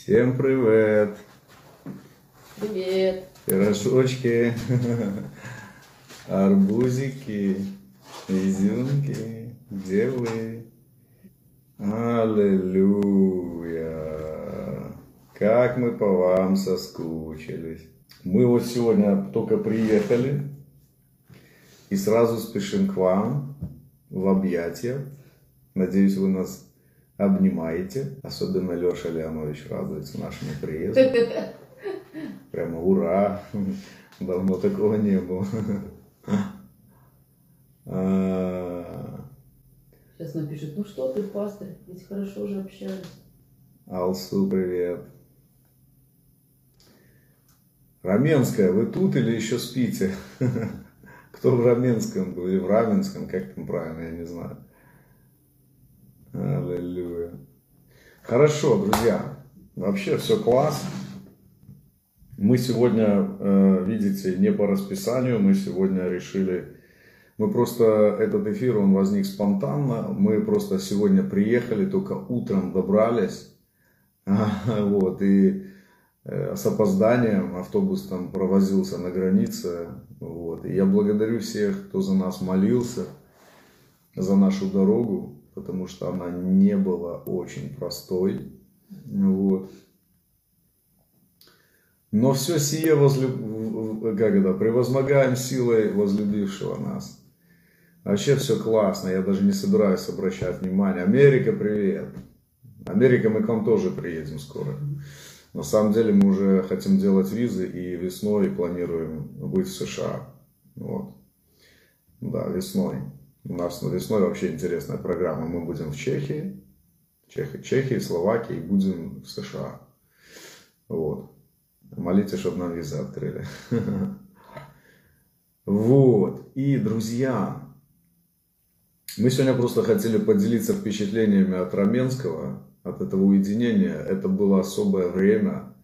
Всем привет! Привет! Пирожочки, арбузики, изюмки, где вы? Аллилуйя! Как мы по вам соскучились. Мы вот сегодня только приехали и сразу спешим к вам в объятия. Надеюсь, вы нас обнимаете. Особенно Леша Леонович радуется нашему приезду. Прямо ура! Давно такого не было. А, Сейчас напишет, ну что ты, пастырь, ведь хорошо же общались. Алсу, привет. Раменская, вы тут или еще спите? Кто в Раменском был или в Раменском, как там правильно, я не знаю. Аллилуйя. Хорошо, друзья. Вообще все класс. Мы сегодня, э, видите, не по расписанию, мы сегодня решили, мы просто, этот эфир, он возник спонтанно, мы просто сегодня приехали, только утром добрались, вот, и э, с опозданием автобус там провозился на границе, вот, и я благодарю всех, кто за нас молился, за нашу дорогу, потому что она не была очень простой. Вот. Но все сие возлюб... как это, превозмогаем силой возлюбившего нас. Вообще все классно, я даже не собираюсь обращать внимание. Америка, привет. Америка, мы к вам тоже приедем скоро. На самом деле мы уже хотим делать визы и весной планируем быть в США. Вот. Да, весной. У нас на весной вообще интересная программа. Мы будем в Чехии, Чехии, Чехии, Словакии, будем в США. Вот. Молитесь, чтобы нам визы открыли. Вот. И, друзья, мы сегодня просто хотели поделиться впечатлениями от Раменского, от этого уединения. Это было особое время.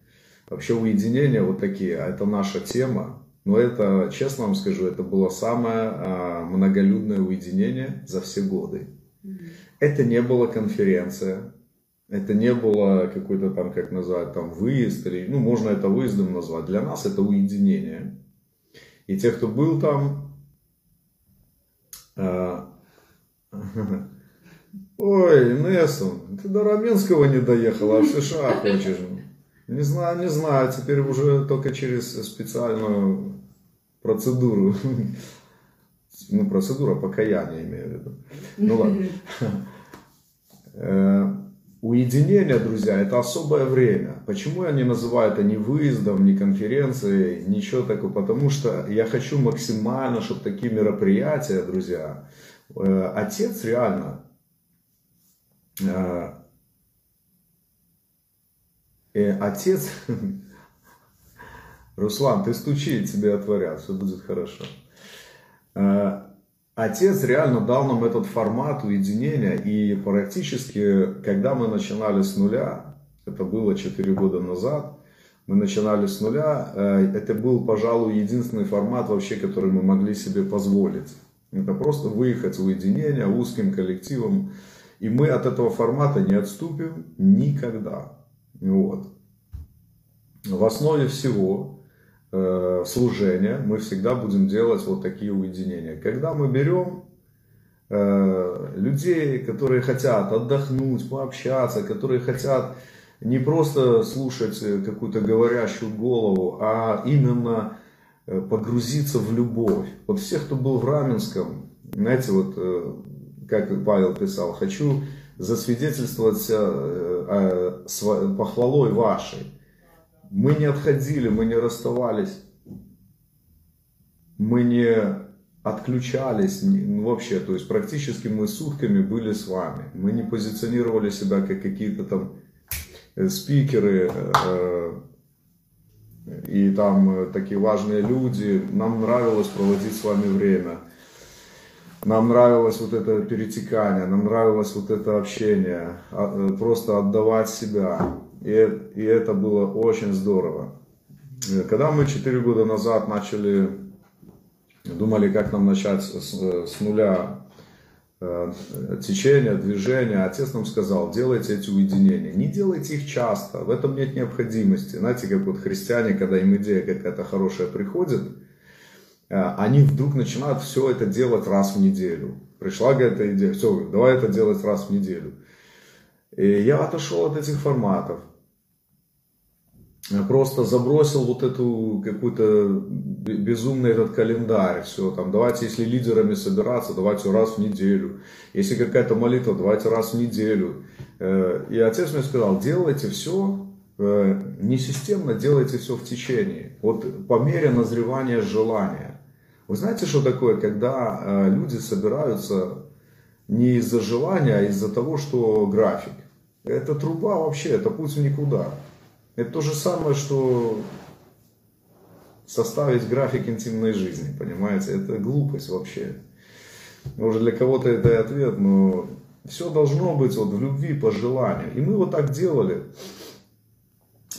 Вообще уединение вот такие, а это наша тема. Но это, честно вам скажу, это было самое а, многолюдное уединение за все годы. Это не была конференция, это не было какой-то там, как назвать, там выезд, или, ну, можно это выездом назвать. Для нас это уединение. И те, кто был там, а, ой, Нессон, ты до Раменского не доехала, а в США хочешь. Не знаю, не знаю, теперь уже только через специальную процедуру. Ну, процедура покаяния, имею в виду. Ну ладно. Э, уединение, друзья, это особое время. Почему я не называю это ни выездом, ни конференцией, ничего такого? Потому что я хочу максимально, чтобы такие мероприятия, друзья, э, отец реально э, и отец, Руслан, ты стучи, тебе отворят, все будет хорошо. Э, отец реально дал нам этот формат уединения, и практически, когда мы начинали с нуля, это было 4 года назад, мы начинали с нуля, э, это был, пожалуй, единственный формат вообще, который мы могли себе позволить. Это просто выехать в уединение узким коллективом, и мы от этого формата не отступим никогда. Вот. В основе всего э, служения мы всегда будем делать вот такие уединения. Когда мы берем э, людей, которые хотят отдохнуть, пообщаться, которые хотят не просто слушать какую-то говорящую голову, а именно э, погрузиться в любовь. Вот все, кто был в Раменском, знаете, вот э, как Павел писал, хочу засвидетельствовать э, похвалой вашей. Мы не отходили, мы не расставались, мы не отключались ну, вообще, то есть практически мы сутками были с вами. Мы не позиционировали себя как какие-то там э, спикеры э, и там такие важные люди. Нам нравилось проводить с вами время. Нам нравилось вот это перетекание, нам нравилось вот это общение, а, э, просто отдавать себя. И, и это было очень здорово. Э, когда мы 4 года назад начали, думали, как нам начать с, с нуля э, течения, движения. Отец нам сказал, делайте эти уединения. Не делайте их часто, в этом нет необходимости. Знаете, как вот христиане, когда им идея какая-то хорошая приходит, они вдруг начинают все это делать раз в неделю. Пришла какая-то идея, все, давай это делать раз в неделю. И я отошел от этих форматов просто забросил вот эту какую-то безумный этот календарь, все, там, давайте, если лидерами собираться, давайте раз в неделю, если какая-то молитва, давайте раз в неделю. Э, и отец мне сказал, делайте все э, не системно, делайте все в течение, вот по мере назревания желания. Вы знаете, что такое, когда э, люди собираются не из-за желания, а из-за того, что график. Это труба вообще, это путь в никуда. Это то же самое, что составить график интимной жизни, понимаете? Это глупость вообще. Может для кого-то это и ответ, но все должно быть вот в любви, по желанию. И мы вот так делали.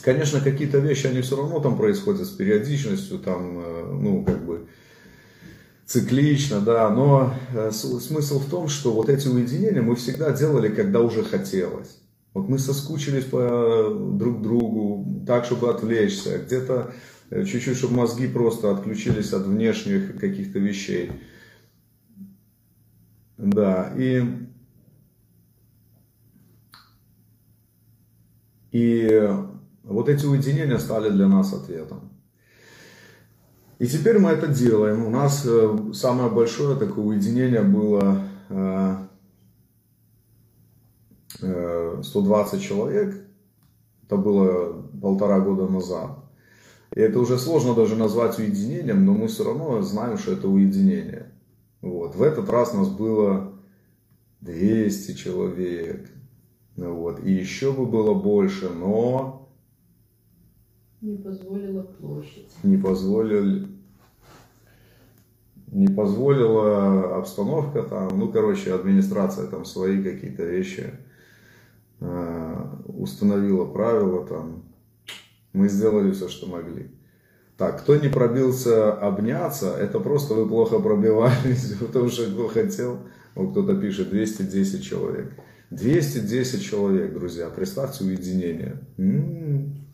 Конечно, какие-то вещи, они все равно там происходят с периодичностью, там, э, ну, как бы, циклично, да, но э, смысл в том, что вот эти уединения мы всегда делали, когда уже хотелось. Вот мы соскучились по друг другу, так, чтобы отвлечься, где-то э, чуть-чуть, чтобы мозги просто отключились от внешних каких-то вещей. Да, и, и вот эти уединения стали для нас ответом. И теперь мы это делаем. У нас э, самое большое такое уединение было э, 120 э, человек, это было полтора года назад. И это уже сложно даже назвать уединением, но мы все равно знаем, что это уединение. Вот. В этот раз нас было 200 человек. Вот. И еще бы было больше, но... Не позволила площадь. Не позволили... Не позволила обстановка там, ну, короче, администрация там свои какие-то вещи Э, установила правила, там, мы сделали все, что могли. Так, кто не пробился обняться, это просто вы плохо пробивались, потому что кто хотел, вот кто-то пишет 210 человек. 210 человек, друзья, представьте уединение. М-м-м.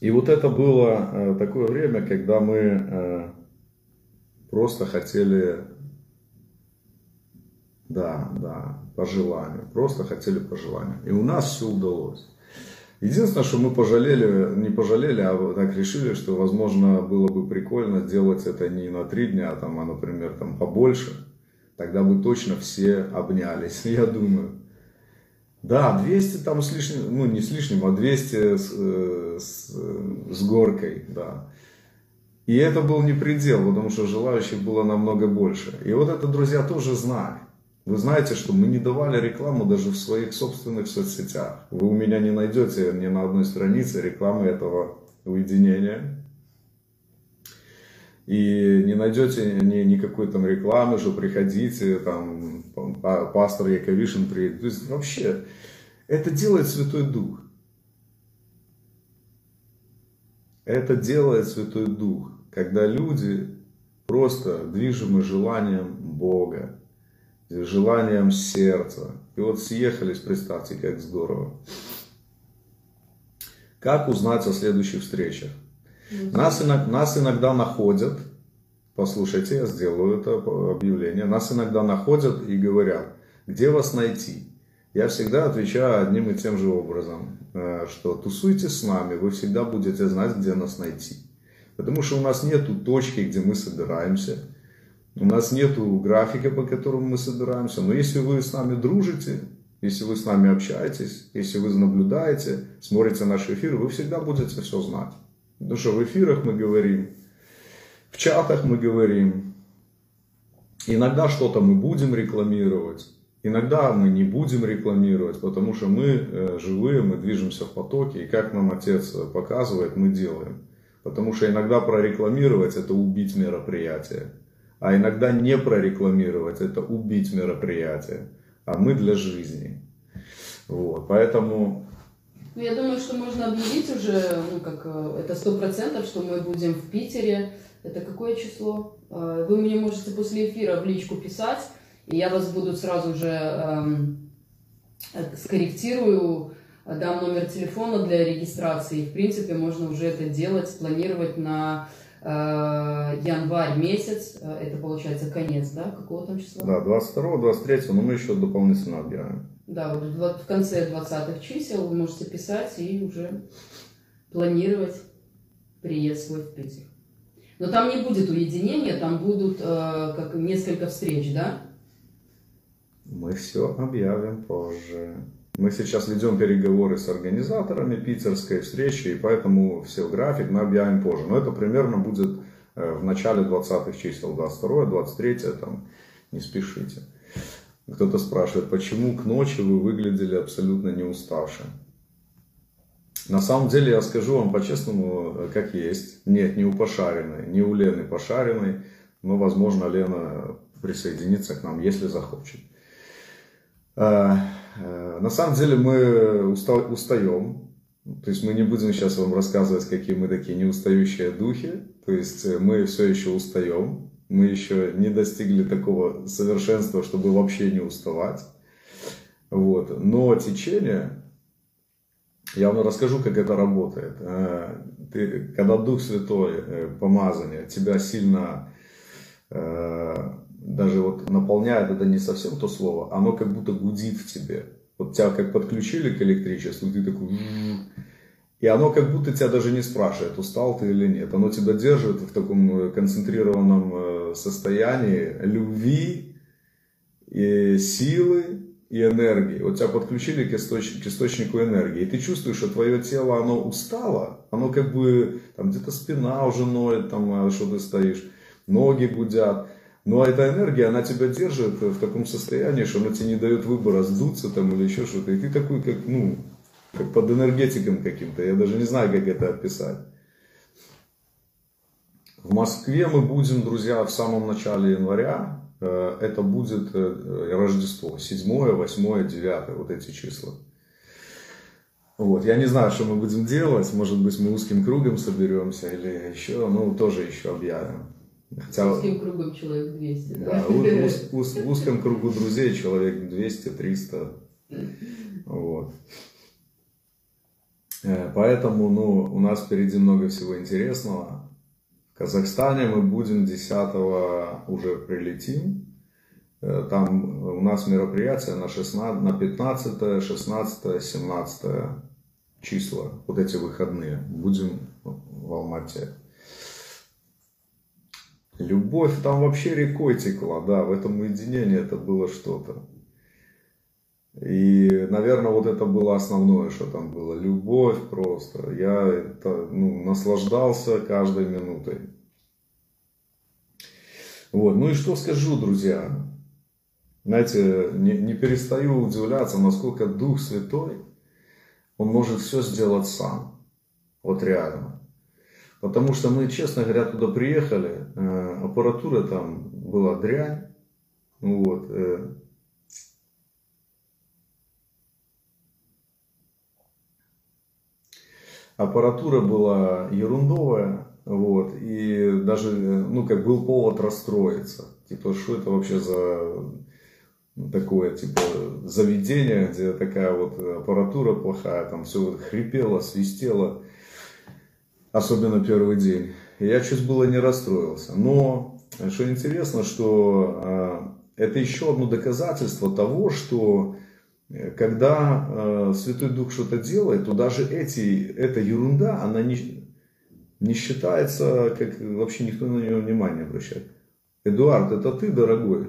И вот это было э, такое время, когда мы э, просто хотели да, да, по желанию. Просто хотели по желанию. И у нас все удалось. Единственное, что мы пожалели, не пожалели, а так решили, что, возможно, было бы прикольно сделать это не на три дня, а, там, а например, там, побольше. Тогда бы точно все обнялись, я думаю. Да, 200 там с лишним, ну не с лишним, а 200 с, э, с, с горкой, да. И это был не предел, потому что желающих было намного больше. И вот это друзья тоже знали. Вы знаете, что мы не давали рекламу даже в своих собственных соцсетях. Вы у меня не найдете ни на одной странице рекламы этого уединения. И не найдете ни, никакой там рекламы, что приходите, там, пастор Яковишин приедет. То есть вообще, это делает Святой Дух. Это делает Святой Дух, когда люди просто движимы желанием Бога, желанием сердца. И вот съехались, представьте, как здорово. Как узнать о следующих встречах? Нас, нас иногда находят, послушайте, я сделаю это объявление, нас иногда находят и говорят, где вас найти? Я всегда отвечаю одним и тем же образом, э, что тусуйте с нами, вы всегда будете знать, где нас найти. Потому что у нас нету точки, где мы собираемся, у нас нет графика, по которому мы собираемся. Но если вы с нами дружите, если вы с нами общаетесь, если вы наблюдаете, смотрите наши эфиры, вы всегда будете все знать. Потому что в эфирах мы говорим, в чатах мы говорим, иногда что-то мы будем рекламировать, иногда мы не будем рекламировать, потому что мы э, живые, мы движемся в потоке, и как нам отец показывает, мы делаем. Потому что иногда прорекламировать это убить мероприятие. А иногда не прорекламировать, это убить мероприятие. А мы для жизни. Вот, поэтому... Ну, я думаю, что можно объявить уже, ну, как э, это сто процентов, что мы будем в Питере Это какое число? Э, вы мне можете после эфира в личку писать, и я вас буду сразу же эм, скорректирую, дам номер телефона для регистрации. В принципе, можно уже это делать, планировать на э, январь месяц. Э, это получается конец, да? Какого там числа? Да, 22 23 но мы еще дополнительно объявим. Да, вот в конце 20-х чисел вы можете писать и уже планировать приезд свой в Питер. Но там не будет уединения, там будут э, как несколько встреч, да? Мы все объявим позже. Мы сейчас ведем переговоры с организаторами питерской встречи, и поэтому все график мы объявим позже. Но это примерно будет э, в начале 20-х чисел, 22 23 там, не спешите. Кто-то спрашивает, почему к ночи вы выглядели абсолютно не уставшим. На самом деле, я скажу вам по-честному, э, как есть. Нет, не у Пошариной, не у Лены Пошариной, но, возможно, Лена присоединится к нам, если захочет. Э, э, на самом деле мы устаем, то есть мы не будем сейчас вам рассказывать, какие мы такие неустающие духи, то есть мы все еще устаем, мы еще не достигли такого совершенства, чтобы вообще не уставать. Вот. Но течение, я вам расскажу, как это работает. Э, ты, когда Дух Святой, помазание, тебя сильно даже вот наполняет, это не совсем то слово, оно как будто гудит в тебе. Вот тебя как подключили к электричеству, ты такой... И оно как будто тебя даже не спрашивает, устал ты или нет. Оно тебя держит в таком э, концентрированном э, состоянии любви, и силы и энергии. Вот тебя подключили к, источ... к источнику энергии. И ты чувствуешь, что твое тело, оно устало. Оно как бы, там где-то спина уже ноет, там, а, что ты стоишь, ноги гудят. Но эта энергия, она тебя держит в таком состоянии, что она тебе не дает выбора сдуться там или еще что-то. И ты такой, как, ну, как под энергетиком каким-то. Я даже не знаю, как это описать. В Москве мы будем, друзья, в самом начале января. Э, это будет э, Рождество. 7, 8, 9, вот эти числа. Вот. Я не знаю, что мы будем делать. Может быть, мы узким кругом соберемся или еще. Ну, тоже еще объявим. Хотя... Узким кругом человек 200, да? да уз, уз, в узком кругу друзей человек 200-300. Вот. Э, поэтому ну, у нас впереди много всего интересного. В Казахстане мы будем 10 уже прилетим. Э, там у нас мероприятие на, 16, на 15, 16, 17 числа. Вот эти выходные. Будем в Алмате. Любовь там вообще рекой текла, да, в этом уединении это было что-то. И, наверное, вот это было основное, что там было. Любовь просто. Я это, ну, наслаждался каждой минутой. Вот. Ну и что скажу, друзья? Знаете, не, не перестаю удивляться, насколько Дух Святой, Он может все сделать сам. Вот реально. Потому что мы, честно говоря, туда приехали, э, аппаратура там была дрянь. Вот, э. аппаратура была ерундовая, вот, и даже, ну, как был повод расстроиться. Типа, что это вообще за такое, типа, заведение, где такая вот аппаратура плохая, там все хрипело, свистело особенно первый день. Я чуть было не расстроился. Но, что интересно, что э, это еще одно доказательство того, что э, когда э, Святой Дух что-то делает, то даже эти, эта ерунда, она не, не считается, как вообще никто на нее внимания обращает. Эдуард, это ты, дорогой?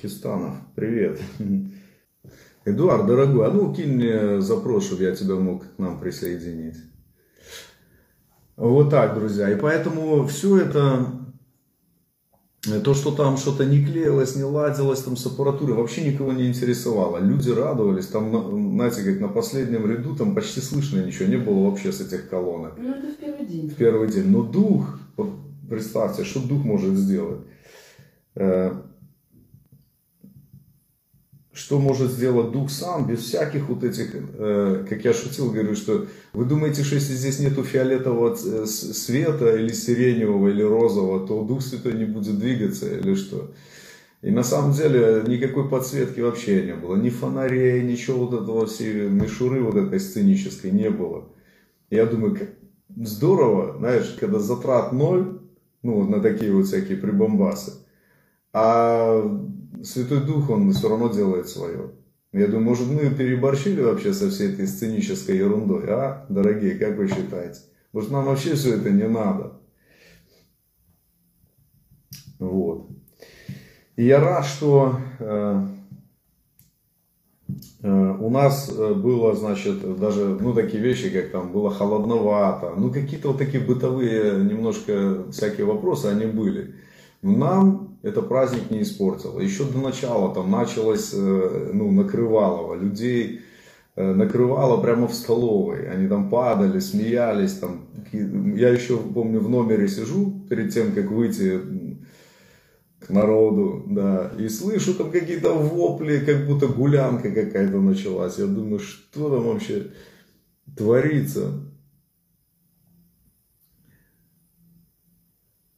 Хистанов, привет. Эдуард, дорогой, а ну кинь мне запрос, чтобы я тебя мог к нам присоединить. Вот так, друзья. И поэтому все это, то, что там что-то не клеилось, не ладилось там с аппаратурой, вообще никого не интересовало. Люди радовались, там, знаете, как на последнем ряду, там почти слышно ничего не было вообще с этих колонок. Ну, это в первый день. В первый день. Но дух, представьте, что дух может сделать. Что может сделать дух сам, без всяких вот этих, э, как я шутил, говорю, что вы думаете, что если здесь нету фиолетового э, света, или сиреневого, или розового, то Дух Святой не будет двигаться, или что? И на самом деле никакой подсветки вообще не было, ни фонарей, ничего вот этого всей мишуры вот этой сценической не было. Я думаю, здорово, знаешь, когда затрат ноль, ну, на такие вот всякие прибамбасы, а Святой Дух, он все равно делает свое. Я думаю, может, мы переборщили вообще со всей этой сценической ерундой, а, дорогие, как вы считаете? Может, нам вообще все это не надо? Вот. И я рад, что э, э, у нас было, значит, даже, ну, такие вещи, как там было холодновато, ну, какие-то вот такие бытовые немножко всякие вопросы, они были. Нам это праздник не испортило. Еще до начала там началось, э, ну, накрывалово. Людей э, накрывало прямо в столовой. Они там падали, смеялись. Там. Я еще помню, в номере сижу перед тем, как выйти к народу, да, и слышу там какие-то вопли, как будто гулянка какая-то началась. Я думаю, что там вообще творится?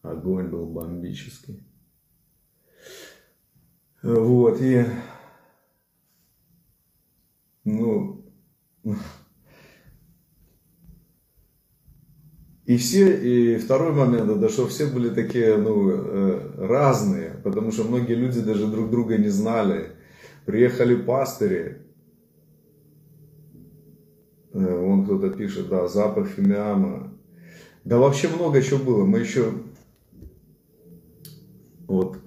Огонь был бомбический. Вот, и, ну, и все, и второй момент, это что все были такие, ну, э, разные, потому что многие люди даже друг друга не знали. Приехали пастыри, э, он кто-то пишет, да, запах фимиама. Да вообще много чего было. Мы еще вот.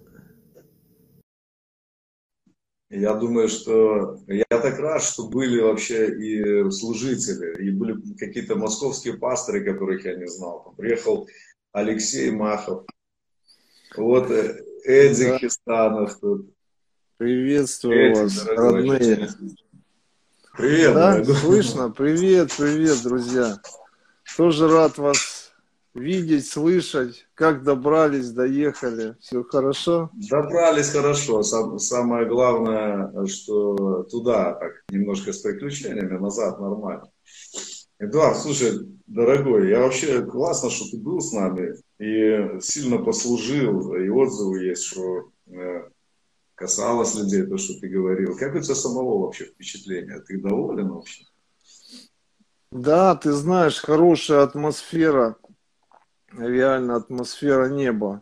Я думаю, что я так рад, что были вообще и служители, и были какие-то московские пасторы, которых я не знал. Там приехал Алексей Махов, вот э, Эдди да. Хистанов тут. Приветствую Эдди, вас, родные. Привет, да, дорогой. слышно? Привет, привет, друзья. Тоже рад вас видеть, слышать, как добрались, доехали, все хорошо? Добрались хорошо. Сам, самое главное, что туда так немножко с приключениями, назад нормально. Эдуард, слушай, дорогой, я вообще классно, что ты был с нами и сильно послужил, и отзывы есть, что э, касалось людей, то, что ты говорил. Как у тебя самого вообще впечатление? Ты доволен вообще? Да, ты знаешь, хорошая атмосфера реально атмосфера неба.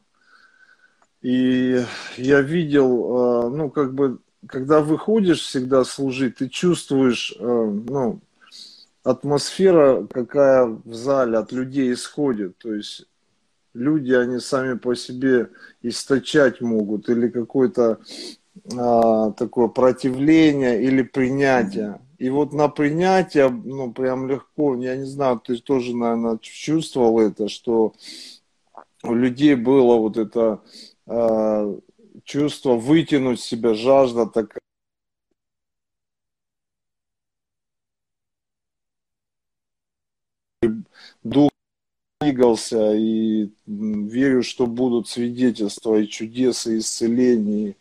И я видел, э, ну, как бы, когда выходишь всегда служить, ты чувствуешь, э, ну, атмосфера, какая в зале от людей исходит. То есть люди, они сами по себе источать могут или какое-то а, такое противление или принятие. И вот на принятие, ну, прям легко, я не знаю, ты тоже, наверное, чувствовал это, что у людей было вот это э, чувство вытянуть себя, жажда такая. Дух двигался, и верю, что будут свидетельства и чудес, и исцелений,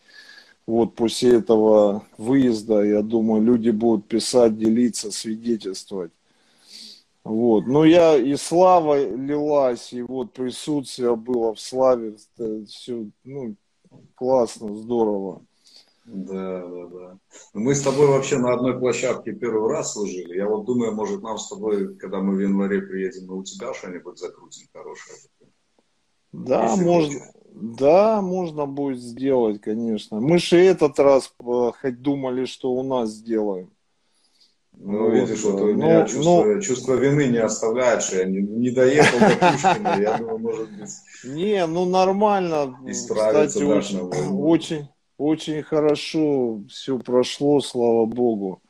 вот после этого выезда, я думаю, люди будут писать, делиться, свидетельствовать. Вот. Но я и слава лилась, и вот присутствие было в славе, все, ну, классно, здорово. Да, да, да. Мы с тобой вообще на одной площадке первый раз служили. Я вот думаю, может, нам с тобой, когда мы в январе приедем, мы у тебя что-нибудь закрутим хорошее. Да, Если можно. Хочешь. Да, можно будет сделать, конечно. Мы же этот раз э, хоть думали, что у нас сделаем. Ну, вот, видишь, вот у меня но, чувство, но... чувство вины не оставляет, что я не, не доехал до Пушкина. Я думаю, может быть... Не, ну нормально. Кстати, очень, очень, очень хорошо все прошло, слава богу.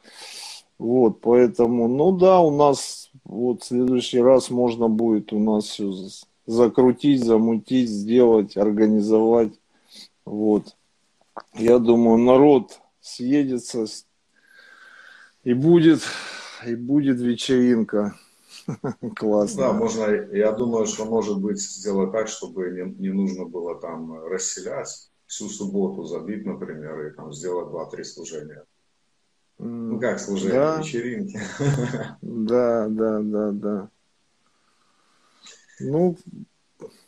Вот, поэтому, ну да, у нас вот в следующий раз можно будет у нас все закрутить, замутить, сделать, организовать. Вот. Я думаю, народ съедется и будет, и будет вечеринка. Классно. Да, можно, я думаю, что может быть сделать так, чтобы не, не нужно было там расселять всю субботу забить, например, и там сделать два-три служения. Ну как служение, да. вечеринки. Да, да, да, да. Ну,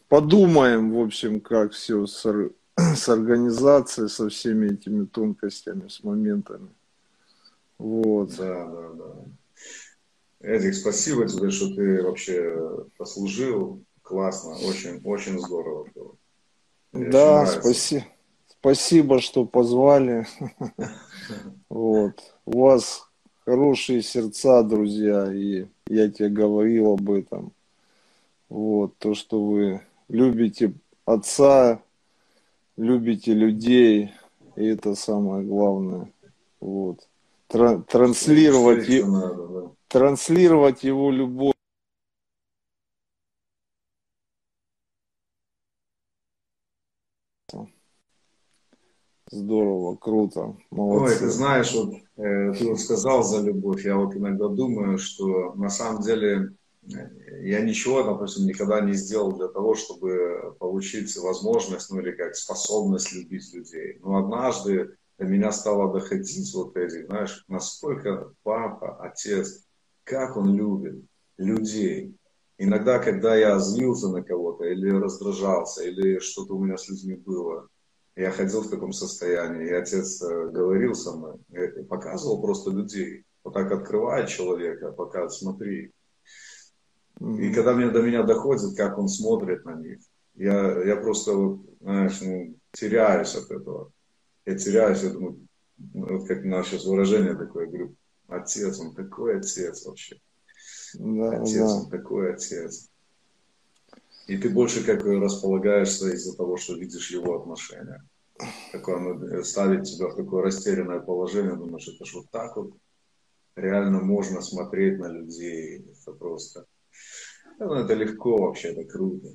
подумаем, в общем, как все с, с организацией, со всеми этими тонкостями, с моментами. Вот. Да, да, да. Эдик, спасибо тебе, что ты вообще послужил. Классно, очень, очень здорово было. Мне да, спасибо. Спасибо, что позвали. Вот. У вас хорошие сердца, друзья, и я тебе говорил об этом. Вот, то, что вы любите отца, любите людей, и это самое главное. Вот. транслировать, транслировать его любовь. Здорово, круто, молодцы. Ой, ты знаешь, вот э, ты вот сказал за любовь, я вот иногда думаю, что на самом деле я ничего, допустим, никогда не сделал для того, чтобы получить возможность, ну или как способность любить людей. Но однажды до меня стало доходить вот эти, знаешь, насколько папа, отец, как он любит людей. Иногда, когда я злился на кого-то или раздражался, или что-то у меня с людьми было, я ходил в таком состоянии, и отец э, говорил со мной, показывал просто людей. Вот так открывает человека, пока смотри. И когда мне, до меня доходит, как он смотрит на них, я, я просто, знаешь, ну, теряюсь от этого. Я теряюсь, я думаю, вот как наше сейчас выражение такое, я говорю, отец, он такой отец вообще. Да, отец, да. он такой отец. И ты больше как располагаешься из-за того, что видишь его отношения. Такое, ну, ставит тебя в такое растерянное положение, думаешь, это же вот так вот реально можно смотреть на людей. Это просто... Ну, это легко вообще, это круто.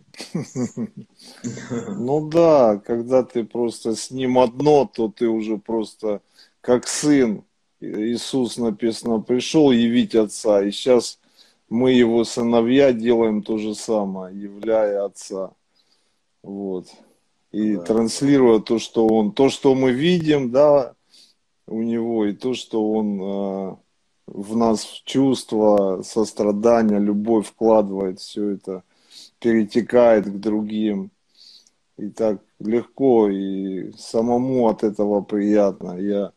Ну да, когда ты просто с ним одно, то ты уже просто как сын. Иисус написано, пришел явить Отца, и сейчас мы его сыновья делаем то же самое, являя Отца. Вот. И да. транслируя то, что он, то, что мы видим, да, у него, и то, что он э, в нас чувство, сострадание, любовь вкладывает, все это перетекает к другим. И так легко, и самому от этого приятно. Я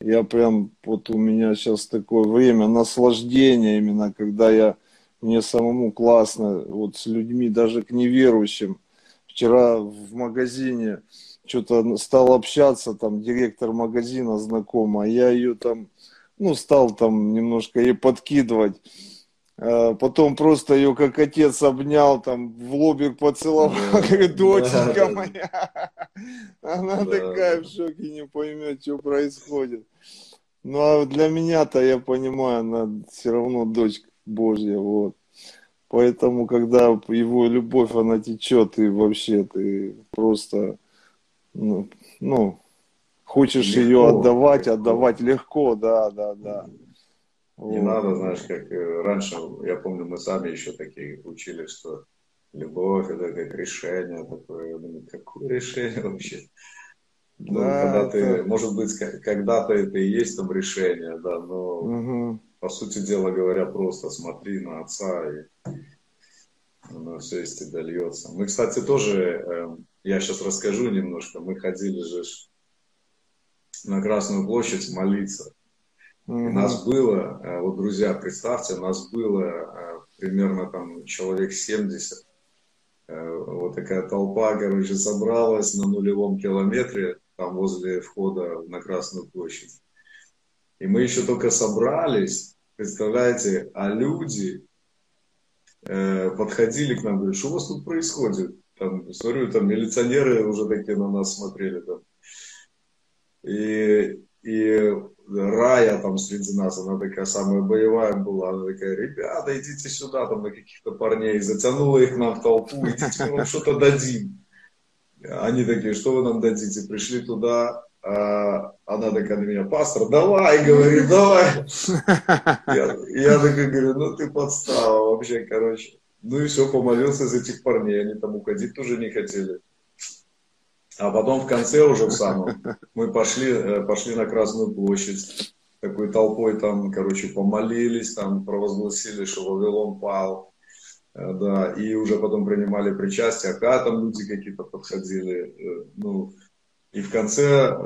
я прям, вот у меня сейчас такое время наслаждения именно, когда я, мне самому классно, вот с людьми, даже к неверующим. Вчера в магазине что-то стал общаться, там директор магазина знакомая, я ее там, ну, стал там немножко ей подкидывать. А потом просто ее как отец обнял, там в лобик поцеловал, да, говорит, доченька да, моя. Она да, такая в шоке, не поймет, что происходит. Ну а для меня-то, я понимаю, она все равно дочь Божья, вот. Поэтому, когда его любовь, она течет, и вообще ты просто, ну, ну хочешь легко, ее отдавать, легко. отдавать легко, да, да, да. Не вот. надо, знаешь, как э, раньше, я помню, мы сами еще такие учили, что любовь это как решение такое. Я думаю, какое решение вообще? Ну, да, когда это... ты, может быть, когда-то это и есть там решение, да, но угу. по сути дела говоря, просто смотри на отца и оно все из тебя льется. Мы, кстати, тоже, э, я сейчас расскажу немножко, мы ходили же на Красную площадь молиться. И нас было, э, вот, друзья, представьте, нас было э, примерно там человек 70. Э, вот такая толпа, короче, собралась на нулевом километре, там возле входа на Красную площадь. И мы еще только собрались, представляете, а люди подходили к нам, говорят, что у вас тут происходит? Там, смотрю, там милиционеры уже такие на нас смотрели. Там. И, и Рая там среди нас, она такая самая боевая была, она такая, ребята, идите сюда, там на каких-то парней, затянула их нам в толпу, идите, мы вам что-то дадим. Они такие, что вы нам дадите? Пришли туда, а она такая на меня, пастор, давай, говорит, давай. Я, я такой говорю, ну ты подстава вообще, короче. Ну и все, помолился за этих парней, они там уходить тоже не хотели. А потом в конце уже в самом мы пошли, э, пошли на Красную площадь. Такой толпой там, короче, помолились, там провозгласили, что Вавилон пал. Э, да, и уже потом принимали причастие, а там люди какие-то подходили. Э, ну, и в конце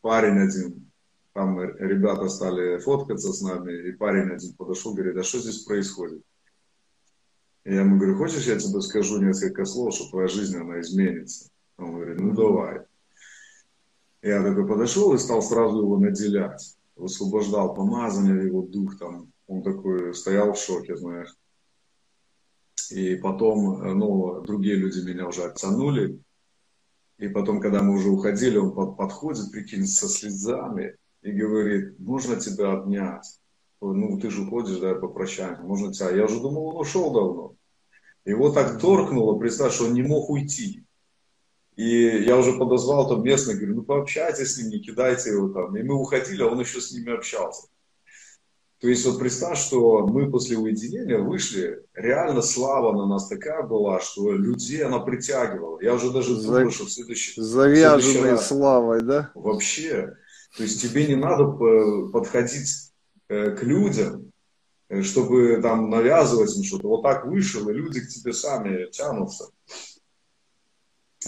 парень один, там ребята стали фоткаться с нами, и парень один подошел, говорит, а что здесь происходит? И я ему говорю, хочешь, я тебе скажу несколько слов, что твоя жизнь, она изменится? Он говорит, ну давай. Я такой подошел и стал сразу его наделять. Высвобождал помазание, его дух там. Он такой стоял в шоке, знаешь. И потом, ну, другие люди меня уже оттянули. И потом, когда мы уже уходили, он под, подходит, прикинь, со слезами и говорит, можно тебя обнять? Ну, ты же уходишь, да, попрощаемся, можно тебя. Я уже думал, он ушел давно. Его так торкнуло, представь, что он не мог уйти. И я уже подозвал там местных, говорю, ну пообщайтесь с ним, не кидайте его там. И мы уходили, а он еще с ними общался. То есть вот представь, что мы после уединения вышли, реально слава на нас такая была, что людей она притягивала. Я уже даже думал, что в следующий... Завязанной славой, да? Вообще. То есть тебе не надо подходить э, к людям, э, чтобы там навязывать им что-то. Вот так вышел, и люди к тебе сами тянутся.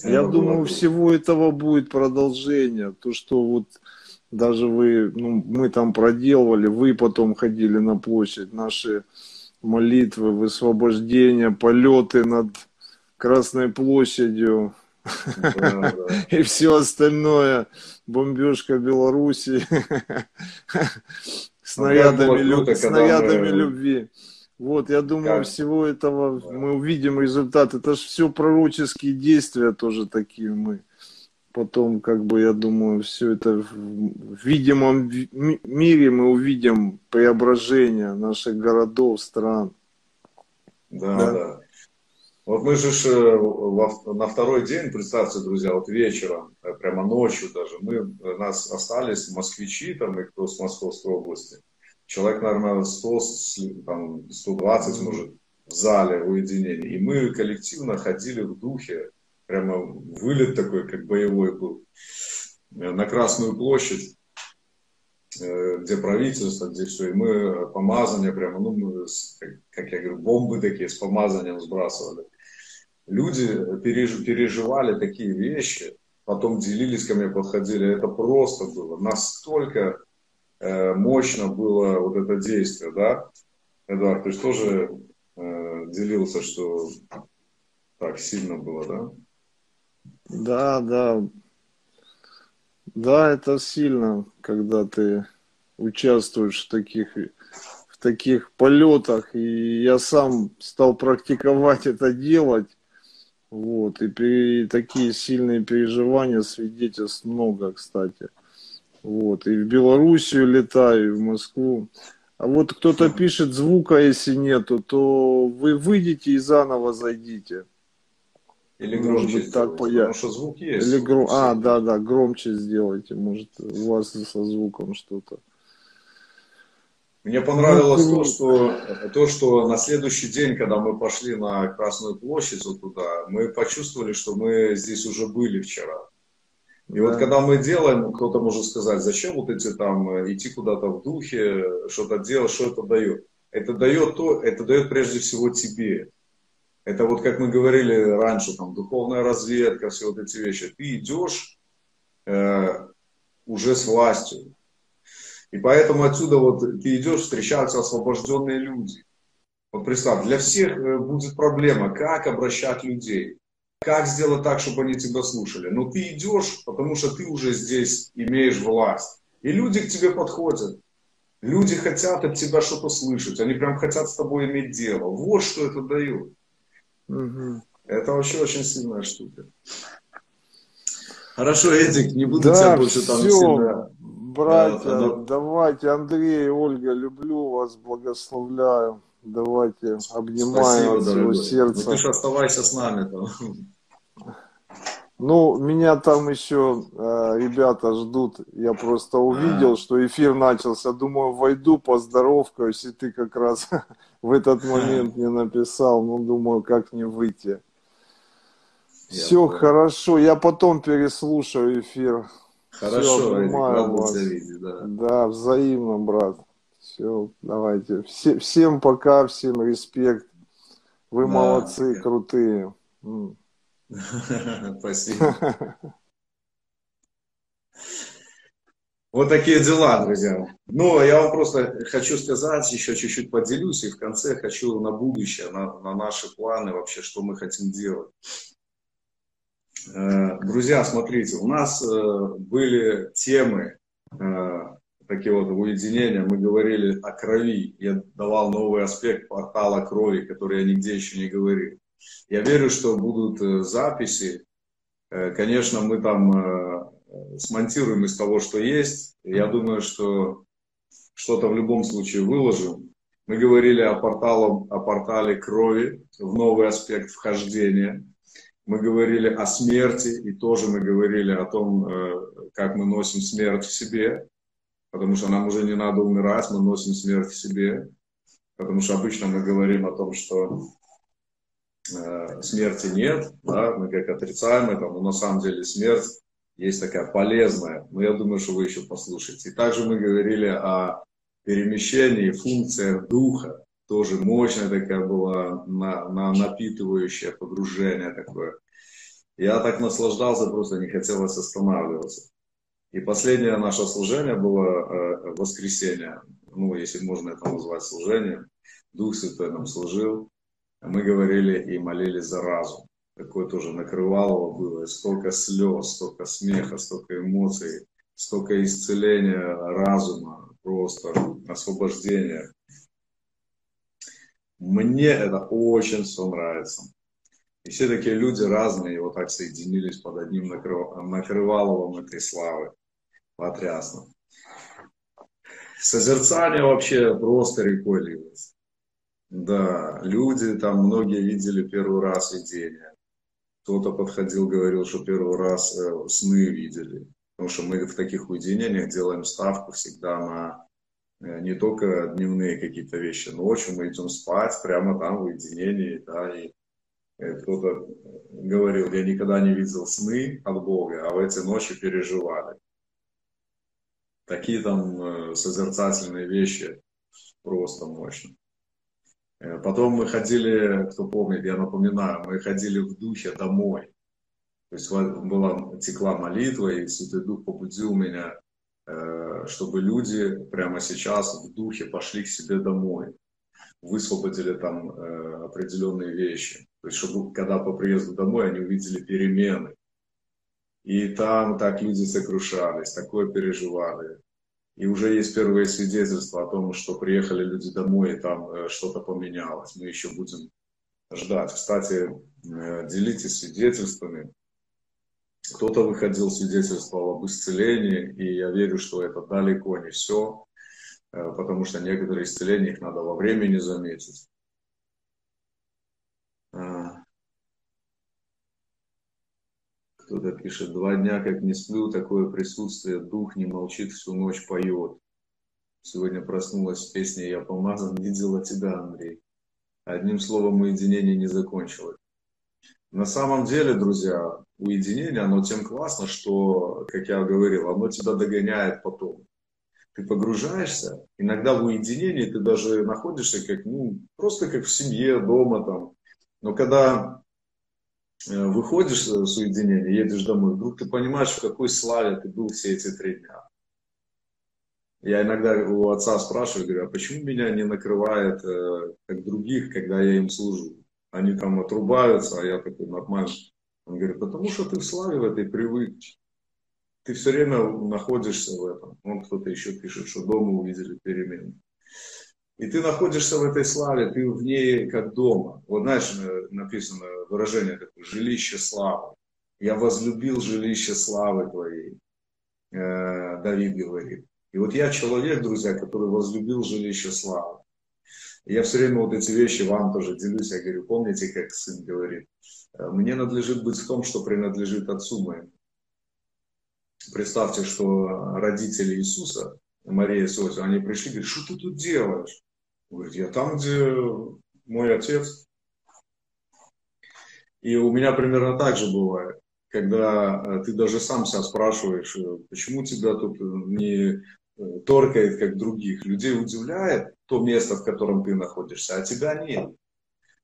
Я это думаю, всего этого будет продолжение. То, что вот даже вы, ну, мы там проделывали, вы потом ходили на площадь, наши молитвы, высвобождения, полеты над Красной площадью и все остальное, бомбежка Беларуси снарядами, снарядами любви. Вот, я думаю, как? всего этого мы увидим результат. Это же все пророческие действия тоже такие мы. Потом, как бы, я думаю, все это в видимом мире мы увидим преображение наших городов, стран. Да, да. да. Вот мы же э, на второй день, представьте, друзья, вот вечером, э, прямо ночью даже, мы, э, нас остались москвичи, там, и кто с Московской области человек, наверное, 100, там, 120, может, в зале уединения. И мы коллективно ходили в духе, прямо вылет такой, как боевой был, э, на Красную площадь, э, где правительство, где все. И мы помазания прямо, ну, мы, как я говорю, бомбы такие с помазанием сбрасывали. Люди переживали такие вещи, потом делились ко мне, подходили. Это просто было настолько Э, мощно было вот это действие, да? Эдуард, ты же тоже э, делился, что так сильно было, да? Да, да. Да, это сильно, когда ты участвуешь в таких, в таких полетах. И я сам стал практиковать это делать. Вот. И при такие сильные переживания свидетельств много, кстати. Вот, и в Белоруссию летаю, и в Москву. А вот кто-то пишет звука, если нету, то вы выйдете и заново зайдите. Или громче быть, так сделайте, потому что звук есть. Или гром... А, да, да, громче сделайте. Может, у вас со звуком что-то. Мне понравилось ну, то, что, то, что на следующий день, когда мы пошли на Красную площадь вот туда, мы почувствовали, что мы здесь уже были вчера. И да. вот когда мы делаем, кто-то может сказать, зачем вот эти там э, идти куда-то в духе, что-то делать, что это дает? Это дает то, это дает прежде всего тебе. Это вот как мы говорили раньше, там духовная разведка, все вот эти вещи. Ты идешь э, уже с властью. И поэтому отсюда вот ты идешь, встречаются освобожденные люди. Вот представь, для всех э, будет проблема, как обращать людей. Как сделать так, чтобы они тебя слушали? Но ты идешь, потому что ты уже здесь имеешь власть. И люди к тебе подходят. Люди хотят от тебя что-то слышать. Они прям хотят с тобой иметь дело. Вот что это дает. Угу. Это вообще очень сильная штука. Хорошо, Эдик, не буду да, тебя больше там все, сильно... Братья, а, но... давайте, Андрей, Ольга, люблю вас, благословляю. Давайте обнимаем Спасибо, от всего сердца. Ну, ты же оставайся с нами там. Ну, меня там еще э, ребята ждут. Я просто увидел, что эфир начался. Думаю, войду, поздоровкаюсь, и ты как раз в этот момент мне написал. Ну, думаю, как не выйти. Все я хорошо, я потом переслушаю эфир. Хорошо, Все, рад вас. Видеть, да. да, взаимно, брат. Все, давайте. Все, всем пока, всем респект. Вы да, молодцы, крутые. Спасибо. Вот такие дела, друзья. Ну, я вам просто хочу сказать, еще чуть-чуть поделюсь, и в конце хочу на будущее, на, на наши планы вообще, что мы хотим делать. Э, друзья, смотрите, у нас э, были темы э, такие вот уединения, мы говорили о крови. Я давал новый аспект портала крови, который я нигде еще не говорил. Я верю, что будут записи. Конечно, мы там смонтируем из того, что есть. Я думаю, что что-то в любом случае выложим. Мы говорили о, портале, о портале крови в новый аспект вхождения мы говорили о смерти, и тоже мы говорили о том, э, как мы носим смерть в себе, потому что нам уже не надо умирать, мы носим смерть в себе, потому что обычно мы говорим о том, что э, смерти нет, да, мы как отрицаем это, но на самом деле смерть есть такая полезная, но я думаю, что вы еще послушаете. И также мы говорили о перемещении, функциях духа, тоже мощная такая была, на, на напитывающее погружение такое. Я так наслаждался, просто не хотелось останавливаться. И последнее наше служение было э, воскресенье, ну, если можно это назвать служением. Дух Святой нам служил. Мы говорили и молились за разум. Такое тоже накрывало было. Столько слез, столько смеха, столько эмоций, столько исцеления разума, просто освобождения. Мне это очень все нравится. И все такие люди разные, и вот так соединились под одним накрываловым этой славы. Потрясно. Созерцание вообще просто рекой лилось. Да, люди там, многие видели первый раз видение. Кто-то подходил, говорил, что первый раз э, сны видели. Потому что мы в таких уединениях делаем ставку всегда на Э, не только дневные какие-то вещи, ночью мы идем спать прямо там в уединении, да, и э, кто-то говорил, я никогда не видел сны от Бога, а в эти ночи переживали. Такие там э, созерцательные вещи просто мощно. Потом мы ходили, кто помнит, я напоминаю, мы ходили в духе домой. То есть была, текла молитва, и Святой Дух побудил меня Э, чтобы люди прямо сейчас в духе пошли к себе домой, высвободили там э, определенные вещи. То есть, чтобы когда по приезду домой они увидели перемены. И там так люди сокрушались, такое переживали. И уже есть первые свидетельства о том, что приехали люди домой, и там э, что-то поменялось. Мы еще будем ждать. Кстати, делитесь свидетельствами. Кто-то выходил, свидетельствовал об исцелении, и я верю, что это далеко не все, э, потому что некоторые исцеления их надо во времени заметить. А. Кто-то пишет, два дня как не сплю, такое присутствие, дух не молчит, всю ночь поет. Сегодня проснулась с песней «Я помазан, видела тебя, Андрей». Одним словом, уединение не закончилось. На самом деле, друзья, уединение, оно тем классно, что, как я говорил, оно тебя догоняет потом. Ты погружаешься, иногда в уединении ты даже находишься как, ну, просто как в семье, дома там. Но когда выходишь с уединения, едешь домой, вдруг ты понимаешь, в какой славе ты был все эти три дня. Я иногда у отца спрашиваю, говорю, а почему меня не накрывает, э, как других, когда я им служу? они там отрубаются, а я такой нормальный. Он говорит, потому что ты в славе в этой привык. Ты все время находишься в этом. Он кто-то еще пишет, что дома увидели перемены. И ты находишься в этой славе, ты в ней как дома. Вот знаешь, э, написано выражение такое, жилище славы. Я возлюбил жилище славы твоей, э, Давид говорит. И вот я человек, друзья, который возлюбил жилище славы. Я все время вот эти вещи вам тоже делюсь. Я говорю, помните, как сын говорит, «Э, мне надлежит быть в том, что принадлежит отцу моему. Представьте, что родители Иисуса, Мария и Иисуса, они пришли и говорят, что ты тут делаешь? Говорит, я там, где мой отец. И у меня примерно так же бывает, когда э, ты даже сам себя спрашиваешь, э, почему тебя тут не торкает, как других. Людей удивляет то место, в котором ты находишься, а тебя нет.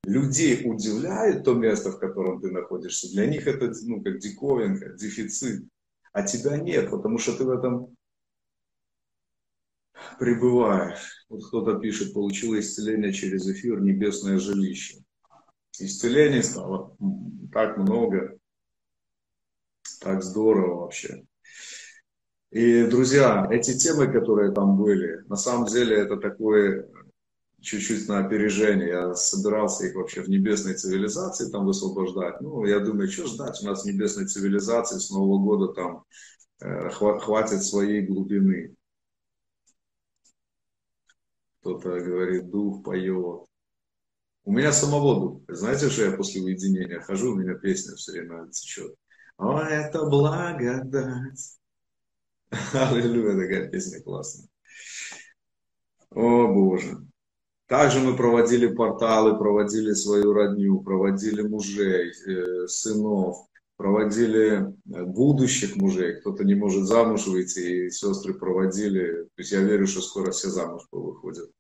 Людей удивляет то место, в котором ты находишься. Для них это ну, как диковинка, дефицит. А тебя нет, потому что ты в этом пребываешь. Вот кто-то пишет, получила исцеление через эфир небесное жилище. Исцелений стало так много, так здорово вообще. И, друзья, эти темы, которые там были, на самом деле это такое чуть-чуть на опережение. Я собирался их вообще в небесной цивилизации там высвобождать. Ну, я думаю, что ждать у нас в небесной цивилизации с Нового года там э, хватит своей глубины. Кто-то говорит, дух поет. У меня самого дух. Знаете, что я после уединения хожу, у меня песня все время течет. О, это благодать. Аллилуйя, такая песня классная. О, Боже. Также мы проводили порталы, проводили свою родню, проводили мужей, э, сынов, проводили э, будущих мужей. Кто-то не может замуж выйти, и сестры проводили. То есть я верю, что скоро все замуж выходят.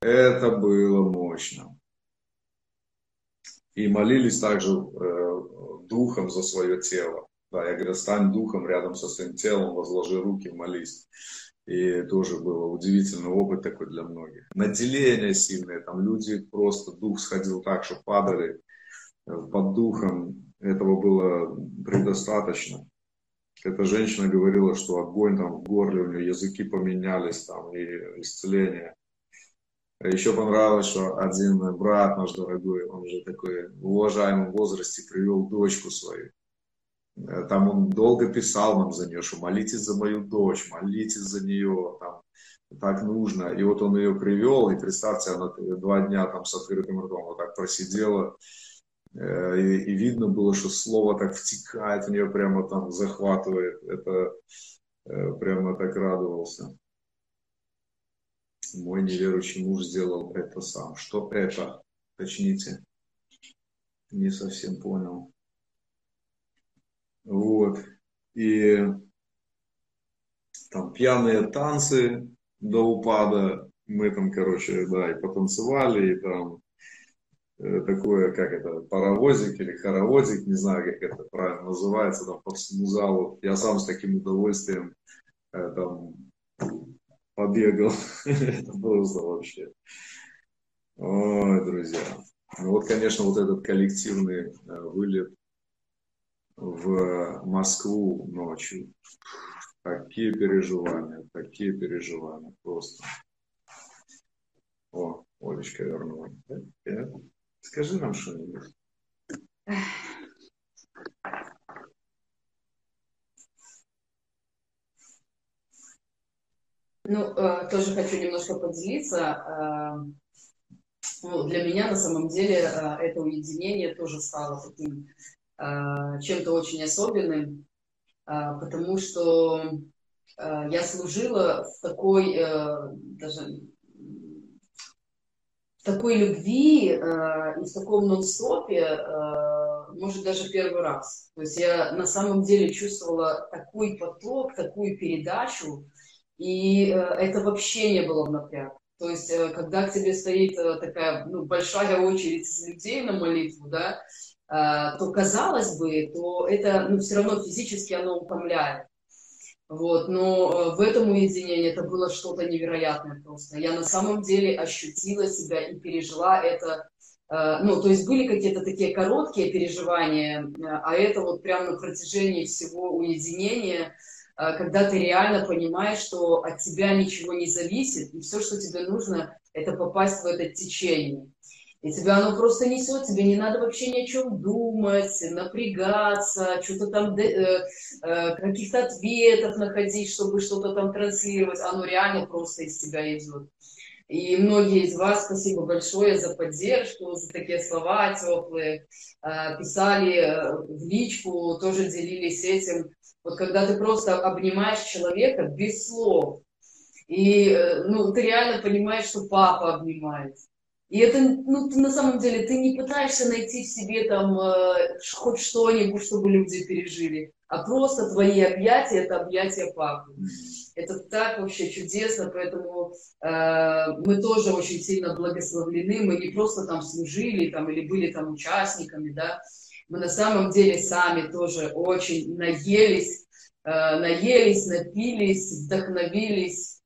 Это было мощно. И молились также э, духом за свое тело. Да, я говорю, стань духом рядом со своим телом, возложи руки, молись. И тоже было удивительный опыт такой для многих. Наделение сильное, там люди просто, дух сходил так, что падали э, под духом. Этого было предостаточно. Эта женщина говорила, что огонь там в горле, у нее языки поменялись там и исцеление. Еще понравилось, что один брат наш дорогой, он же такой в уважаемом возрасте привел дочку свою. Э, там он долго писал нам за нее, что молитесь за мою дочь, молитесь за нее, там, так нужно. И вот он ее привел, и представьте, она два дня там с открытым ртом вот так просидела, и, и видно было, что слово так втекает в нее, прямо там захватывает. Это э, прямо так радовался. Мой неверующий муж сделал это сам. Что это? Точните. Не совсем понял. Вот. И там пьяные танцы до упада. Мы там, короче, да, и потанцевали, и там э, такое, как это, паровозик или хоровозик, не знаю, как это правильно называется, там по всему залу. Я сам с таким удовольствием э, там побегал. это просто вообще. Ой, друзья. Ну вот, конечно, вот этот коллективный э, вылет в Москву ночью. Какие переживания, какие переживания, просто. О, Олечка вернулась. Скажи нам что-нибудь. Ну, э, тоже хочу немножко поделиться. Э, ну, для меня на самом деле э, это уединение тоже стало таким Э, чем-то очень особенным, э, потому что э, я служила в такой даже в такой любви и в таком нон-стопе, может, даже первый раз. То есть я на самом деле чувствовала такой поток, такую передачу, и это вообще не было в напряг. То есть, когда к тебе стоит такая ну, большая очередь из людей на молитву, да, Э, то казалось бы, то это ну, все равно физически оно утомляет. Вот, но э, в этом уединении это было что-то невероятное просто. Я на самом деле ощутила себя и пережила это. Э, ну, то есть были какие-то такие короткие переживания, а это вот прямо на протяжении всего уединения, когда ты реально понимаешь, что от тебя ничего не зависит, и все, что тебе нужно, это попасть в это течение. И тебя оно просто несет, тебе не надо вообще ни о чем думать, напрягаться, что-то там, э, э, каких-то ответов находить, чтобы что-то там транслировать. Оно реально просто из тебя идет. И многие из вас, спасибо большое за поддержку, за такие слова теплые. Э, писали э, в личку, тоже делились этим. Вот когда ты просто обнимаешь человека без слов, и э, ну, ты реально понимаешь, что папа обнимает И это, ну, ты на самом деле, ты не пытаешься найти в себе там э, хоть что-нибудь, чтобы люди пережили, а просто твои объятия – это объятия папы. Это так вообще чудесно, поэтому э, мы тоже очень сильно благословлены, мы не просто там служили там, или были там участниками, да, мы на самом деле сами тоже очень наелись, э, наелись, напились, вдохновились,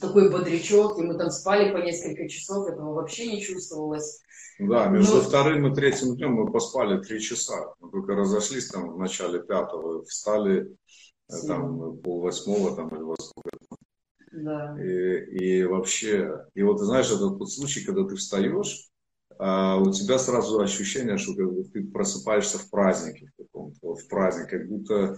такой бодрячок, и мы там спали по несколько часов, этого вообще не чувствовалось. Да, между Но... вторым и третьим днем мы поспали три часа. Мы только разошлись там в начале пятого, встали Сильно. там пол восьмого там или во сколько да. И, и вообще, и вот знаешь, этот тот случай, когда ты встаешь, а у тебя сразу ощущение, что ты просыпаешься в празднике в каком-то, в праздник, как будто Э,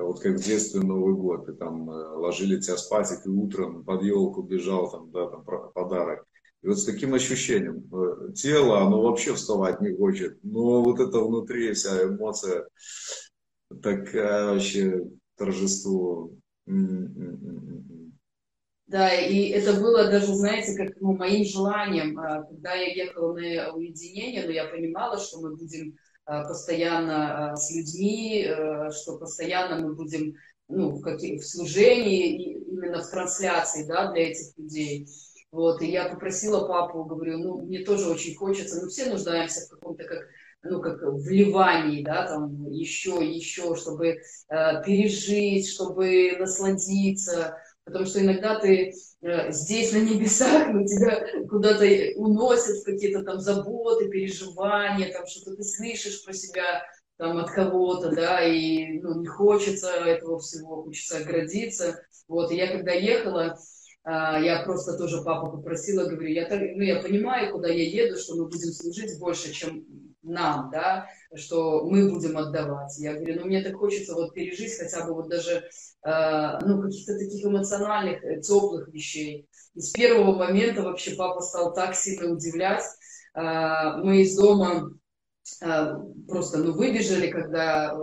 вот как в детстве Новый год, и там э, ложили тебя спать, и ты утром под елку бежал, там, да, там подарок. И вот с таким ощущением, э, тело, оно вообще вставать не хочет, но вот это внутри вся эмоция, такая вообще торжество. Да, и это было даже, знаете, как ну, моим желанием, а, когда я ехала на уединение, но я понимала, что мы будем Э, постоянно э, с людьми, э, что постоянно мы будем ну, в, каких, в служении, именно в трансляции да, для этих людей. Вот, и я попросила папу, говорю, ну, мне тоже очень хочется, мы все нуждаемся в каком-то как ну, как вливании, да, там, еще, еще, чтобы э, пережить, чтобы насладиться, потому что иногда ты э, здесь на небесах, но тебя куда-то уносят какие-то там заботы, переживания, там что-то ты слышишь про себя там от кого-то, да, и ну, не хочется этого всего, хочется оградиться. Вот, и я когда ехала, а, я просто тоже папу попросила, говорю, я, ну, я понимаю, куда я еду, что мы будем служить больше, чем нам, да, что мы будем отдавать. Я говорю, ну мне так хочется вот пережить хотя бы вот даже э, ну, каких-то таких эмоциональных, э, теплых вещей. И с первого момента вообще папа стал так сильно удивлять. Э, мы из дома э, просто ну, выбежали, когда э,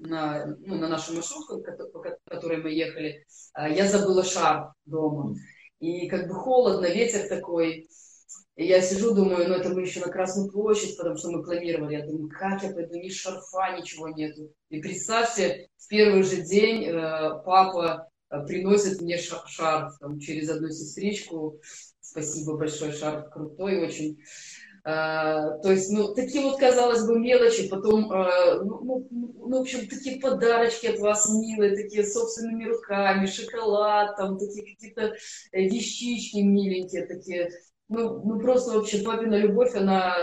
на, ну, на нашу маршрутку, по которой мы ехали, э, я забыла шар дома. И как бы холодно, ветер такой. И я сижу, думаю, ну это мы еще на Красную площадь, потому что мы планировали. Я думаю, как я пойду, ни шарфа, ничего нету. И представьте, в первый же день э, папа э, приносит мне шар, шарф там, через одну сестричку. Спасибо большое, шарф крутой очень. Uh, то есть, ну, такие вот, казалось бы, мелочи, потом, uh, ну, ну, в общем, такие подарочки от вас милые, такие собственными руками, шоколад, там, такие какие-то вещички миленькие, такие, ну, ну просто вообще папина любовь, она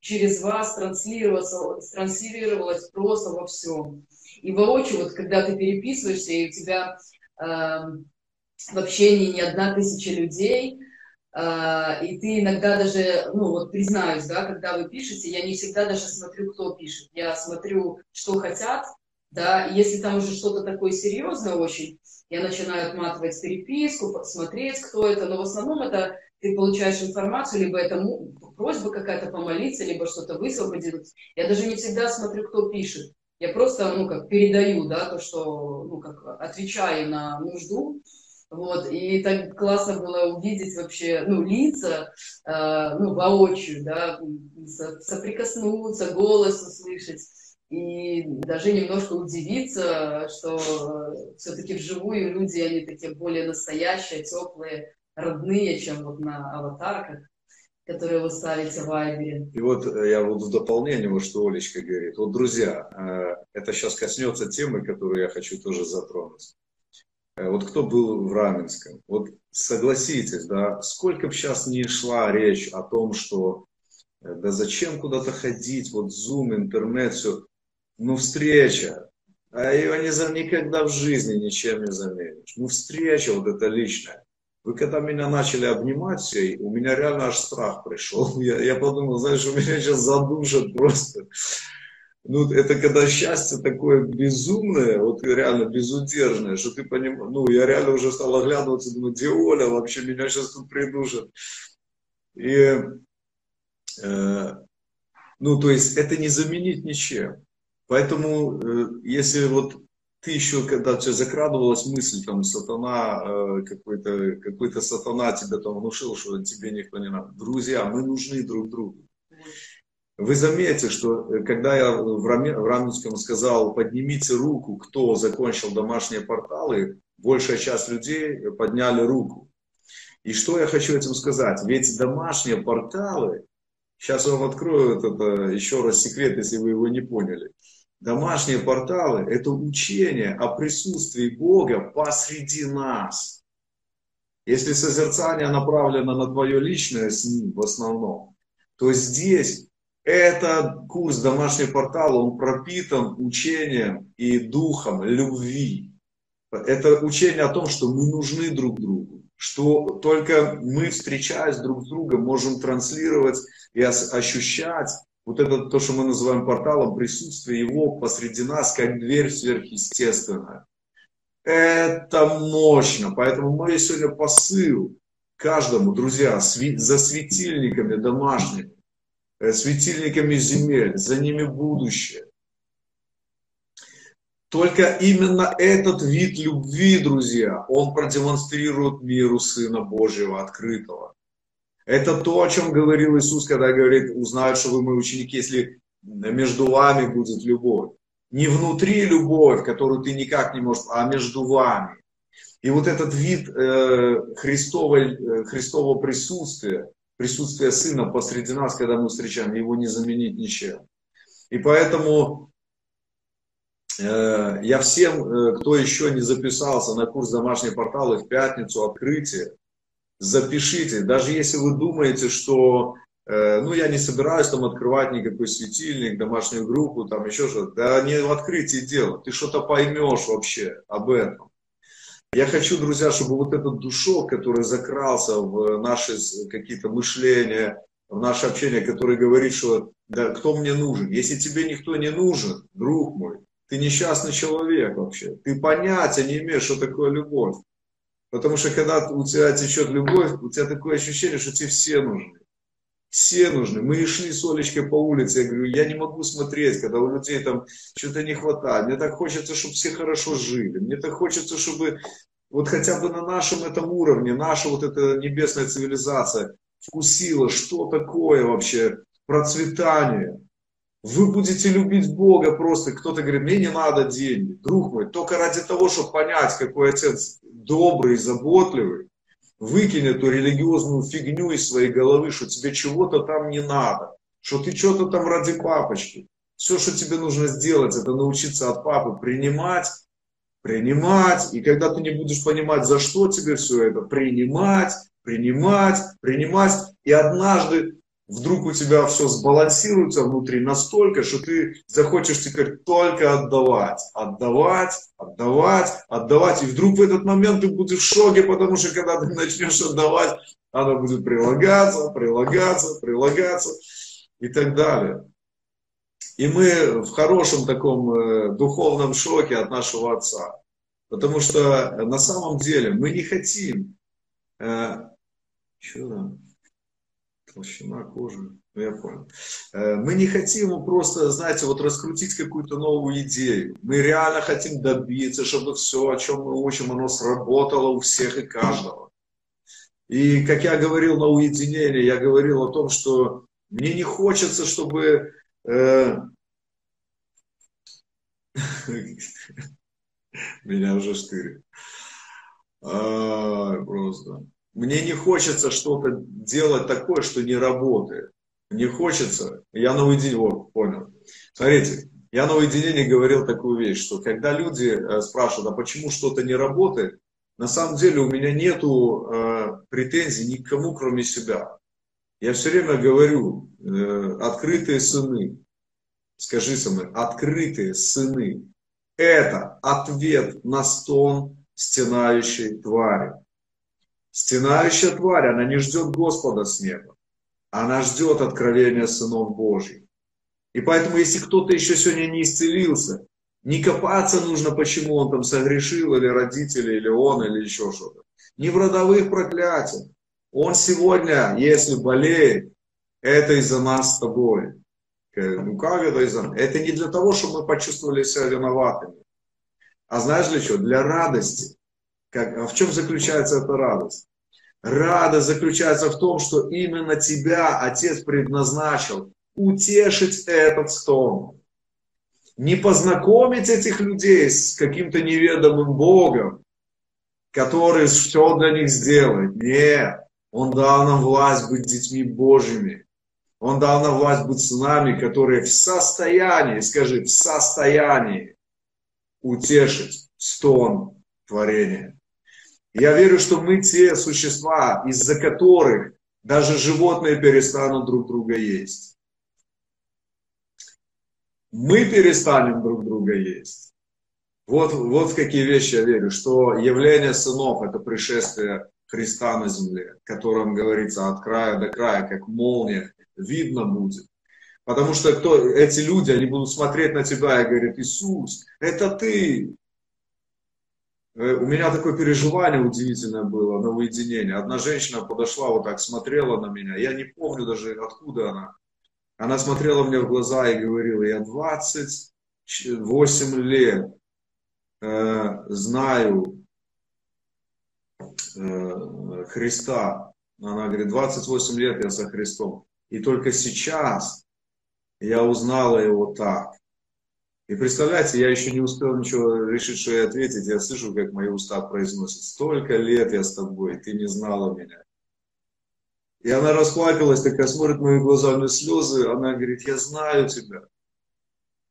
через вас транслировалась, транслировалась просто во всем. И воочию, вот когда ты переписываешься, и у тебя э, в общении не одна тысяча людей, э, и ты иногда даже, ну вот признаюсь, да, когда вы пишете, я не всегда даже смотрю, кто пишет. Я смотрю, что хотят, да, и если там уже что-то такое серьезное очень, я начинаю отматывать переписку, смотреть, кто это, но в основном это ты получаешь информацию, либо это просьба какая-то помолиться, либо что-то высвободить. Я даже не всегда смотрю, кто пишет. Я просто, ну, как передаю, да, то, что, ну, как отвечаю на нужду. Вот, и так классно было увидеть вообще, ну, лица, э, ну, воочию, да, соприкоснуться, голос услышать. И даже немножко удивиться, что все-таки вживую люди, они такие более настоящие, теплые, родные, чем вот на аватарках, которые вы ставите в Вайбере. И вот э, я вот в дополнение, вот что Олечка говорит. Вот, друзья, э, это сейчас коснется темы, которую я хочу тоже затронуть. Э, вот кто был в Раменском, вот согласитесь, да, сколько бы сейчас не шла речь о том, что да зачем куда-то ходить, вот Zoom, интернет, все, ну встреча, а ее не, никогда в жизни ничем не заменишь. Ну встреча вот это личная. Вы когда меня начали обнимать у меня реально аж страх пришел. Я, я подумал, знаешь, у меня сейчас задушат просто. Ну, это когда счастье такое безумное, вот реально безудержное, что ты понимаешь, ну, я реально уже стал оглядываться, думаю, где Оля вообще, меня сейчас тут придушат. И, э, ну, то есть, это не заменить ничем. Поэтому, э, если вот ты еще, когда тебе закрадывалась мысль, там, сатана, э, какой-то какой сатана тебе там внушил, что тебе никто не надо. Друзья, мы нужны друг другу. Вы заметите, что э, когда я в, Раме, в Раменском сказал, поднимите руку, кто закончил домашние порталы, большая часть людей подняли руку. И что я хочу этим сказать? Ведь домашние порталы, сейчас я вам открою это еще раз секрет, если вы его не поняли. Домашние порталы – это учение о присутствии Бога посреди нас. Если созерцание направлено на твое личное с Ним в основном, то здесь этот курс домашний портал, он пропитан учением и духом любви. Это учение о том, что мы нужны друг другу, что только мы, встречаясь друг с другом, можем транслировать и ощущать вот это то, что мы называем порталом, присутствие его посреди нас, как дверь сверхъестественная. Это мощно. Поэтому мой сегодня посыл каждому, друзья, за светильниками домашними, э, светильниками земель, за ними будущее. Только именно этот вид любви, друзья, он продемонстрирует миру Сына Божьего открытого. Это то, о чем говорил Иисус, когда говорит, узнают, что вы мои ученики, если между вами будет любовь. Не внутри любовь, которую ты никак не можешь, а между вами. И вот этот вид э, Христова, э, Христового присутствия, присутствия Сына посреди нас, когда мы встречаем, его не заменить ничем. И поэтому э, я всем, э, кто еще не записался на курс домашней порталы в пятницу открытие, запишите. Даже если вы думаете, что э, ну, я не собираюсь там открывать никакой светильник, домашнюю группу, там еще что-то. Да не в открытии дело. Ты что-то поймешь вообще об этом. Я хочу, друзья, чтобы вот этот душок, который закрался в наши какие-то мышления, в наше общение, который говорит, что да, кто мне нужен? Если тебе никто не нужен, друг мой, ты несчастный человек вообще. Ты понятия не имеешь, что такое любовь. Потому что когда у тебя течет любовь, у тебя такое ощущение, что тебе все нужны. Все нужны. Мы шли с Олечкой по улице, я говорю, я не могу смотреть, когда у людей там что-то не хватает. Мне так хочется, чтобы все хорошо жили. Мне так хочется, чтобы вот хотя бы на нашем этом уровне, наша вот эта небесная цивилизация вкусила, что такое вообще процветание. Вы будете любить Бога просто. Кто-то говорит, мне не надо деньги. Друг мой, только ради того, чтобы понять, какой отец добрый, заботливый, выкинь эту религиозную фигню из своей головы, что тебе чего-то там не надо, что ты что-то там ради папочки. Все, что тебе нужно сделать, это научиться от папы принимать, принимать. И когда ты не будешь понимать, за что тебе все это, принимать, принимать, принимать. И однажды вдруг у тебя все сбалансируется внутри настолько, что ты захочешь теперь только отдавать, отдавать, отдавать, отдавать. И вдруг в этот момент ты будешь в шоке, потому что когда ты начнешь отдавать, она будет прилагаться, прилагаться, прилагаться и так далее. И мы в хорошем таком э, духовном шоке от нашего Отца. Потому что на самом деле мы не хотим... Э, что там? Толщина кожи, ну я понял. Э, мы не хотим просто, знаете, вот раскрутить какую-то новую идею. Мы реально хотим добиться, чтобы все, о чем мы учим, оно сработало у всех и каждого. И как я говорил на уединении, я говорил о том, что мне не хочется, чтобы э... меня уже штырит. А, просто. Мне не хочется что-то делать такое, что не работает. Не хочется. Я на уединении, вот, понял. Смотрите, я на уединении говорил такую вещь, что когда люди э, спрашивают, а почему что-то не работает, на самом деле у меня нету э, претензий ни к кому, кроме себя. Я все время говорю, э, открытые сыны, скажи со мной, открытые сыны, это ответ на стон стенающей твари. Стенающая тварь, она не ждет Господа с неба. Она ждет откровения сынов Божьих. И поэтому, если кто-то еще сегодня не исцелился, не копаться нужно, почему он там согрешил, или родители, или он, или еще что-то. Не в родовых проклятиях. Он сегодня, если болеет, это из-за нас с тобой. Ну как это из-за нас? Это не для того, чтобы мы почувствовали себя виноватыми. А знаешь для чего? Для радости. Как, а в чем заключается эта радость? Радость заключается в том, что именно тебя Отец предназначил утешить этот стон. Не познакомить этих людей с каким-то неведомым Богом, который все для них сделает. Нет. Он дал нам власть быть детьми Божьими. Он дал нам власть быть сынами, которые в состоянии, скажи, в состоянии утешить стон творения. Я верю, что мы те существа, из-за которых даже животные перестанут друг друга есть. Мы перестанем друг друга есть. Вот, вот в какие вещи я верю, что явление сынов – это пришествие Христа на земле, о котором говорится от края до края, как молния, видно будет. Потому что кто, эти люди, они будут смотреть на тебя и говорят, Иисус, это ты. Э, у меня такое переживание удивительное было на уединение. Одна женщина подошла вот так, смотрела на меня. Я не помню даже, откуда она. Она смотрела мне в глаза и говорила, я 28 лет э, знаю Э, Христа. Она говорит, 28 лет я со Христом. И только сейчас я узнала его так. И представляете, я еще не успел ничего решить, что я ответить. Я слышу, как мои уста произносят. Столько лет я с тобой, ты не знала меня. И она расплакалась, такая смотрит мои глаза, нее слезы. Она говорит, я знаю тебя.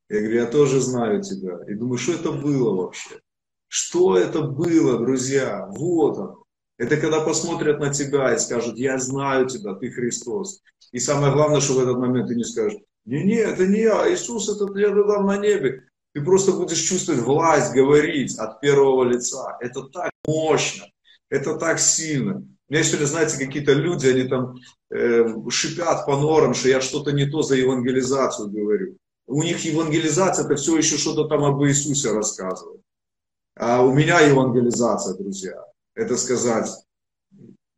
Я говорю, я тоже знаю тебя. И думаю, что это было вообще? Что это было, друзья? Вот оно. Это когда посмотрят на тебя и скажут, я знаю тебя, ты Христос. И самое главное, что в этот момент ты не скажешь, не-не, это не я, Иисус, это я там на небе. Ты просто будешь чувствовать власть говорить от первого лица. Это так мощно, это так сильно. У меня сегодня, знаете, какие-то люди, они там э, шипят по норам, что я что-то не то за евангелизацию говорю. У них евангелизация, это все еще что-то там об Иисусе рассказывает. А у меня евангелизация, друзья это сказать,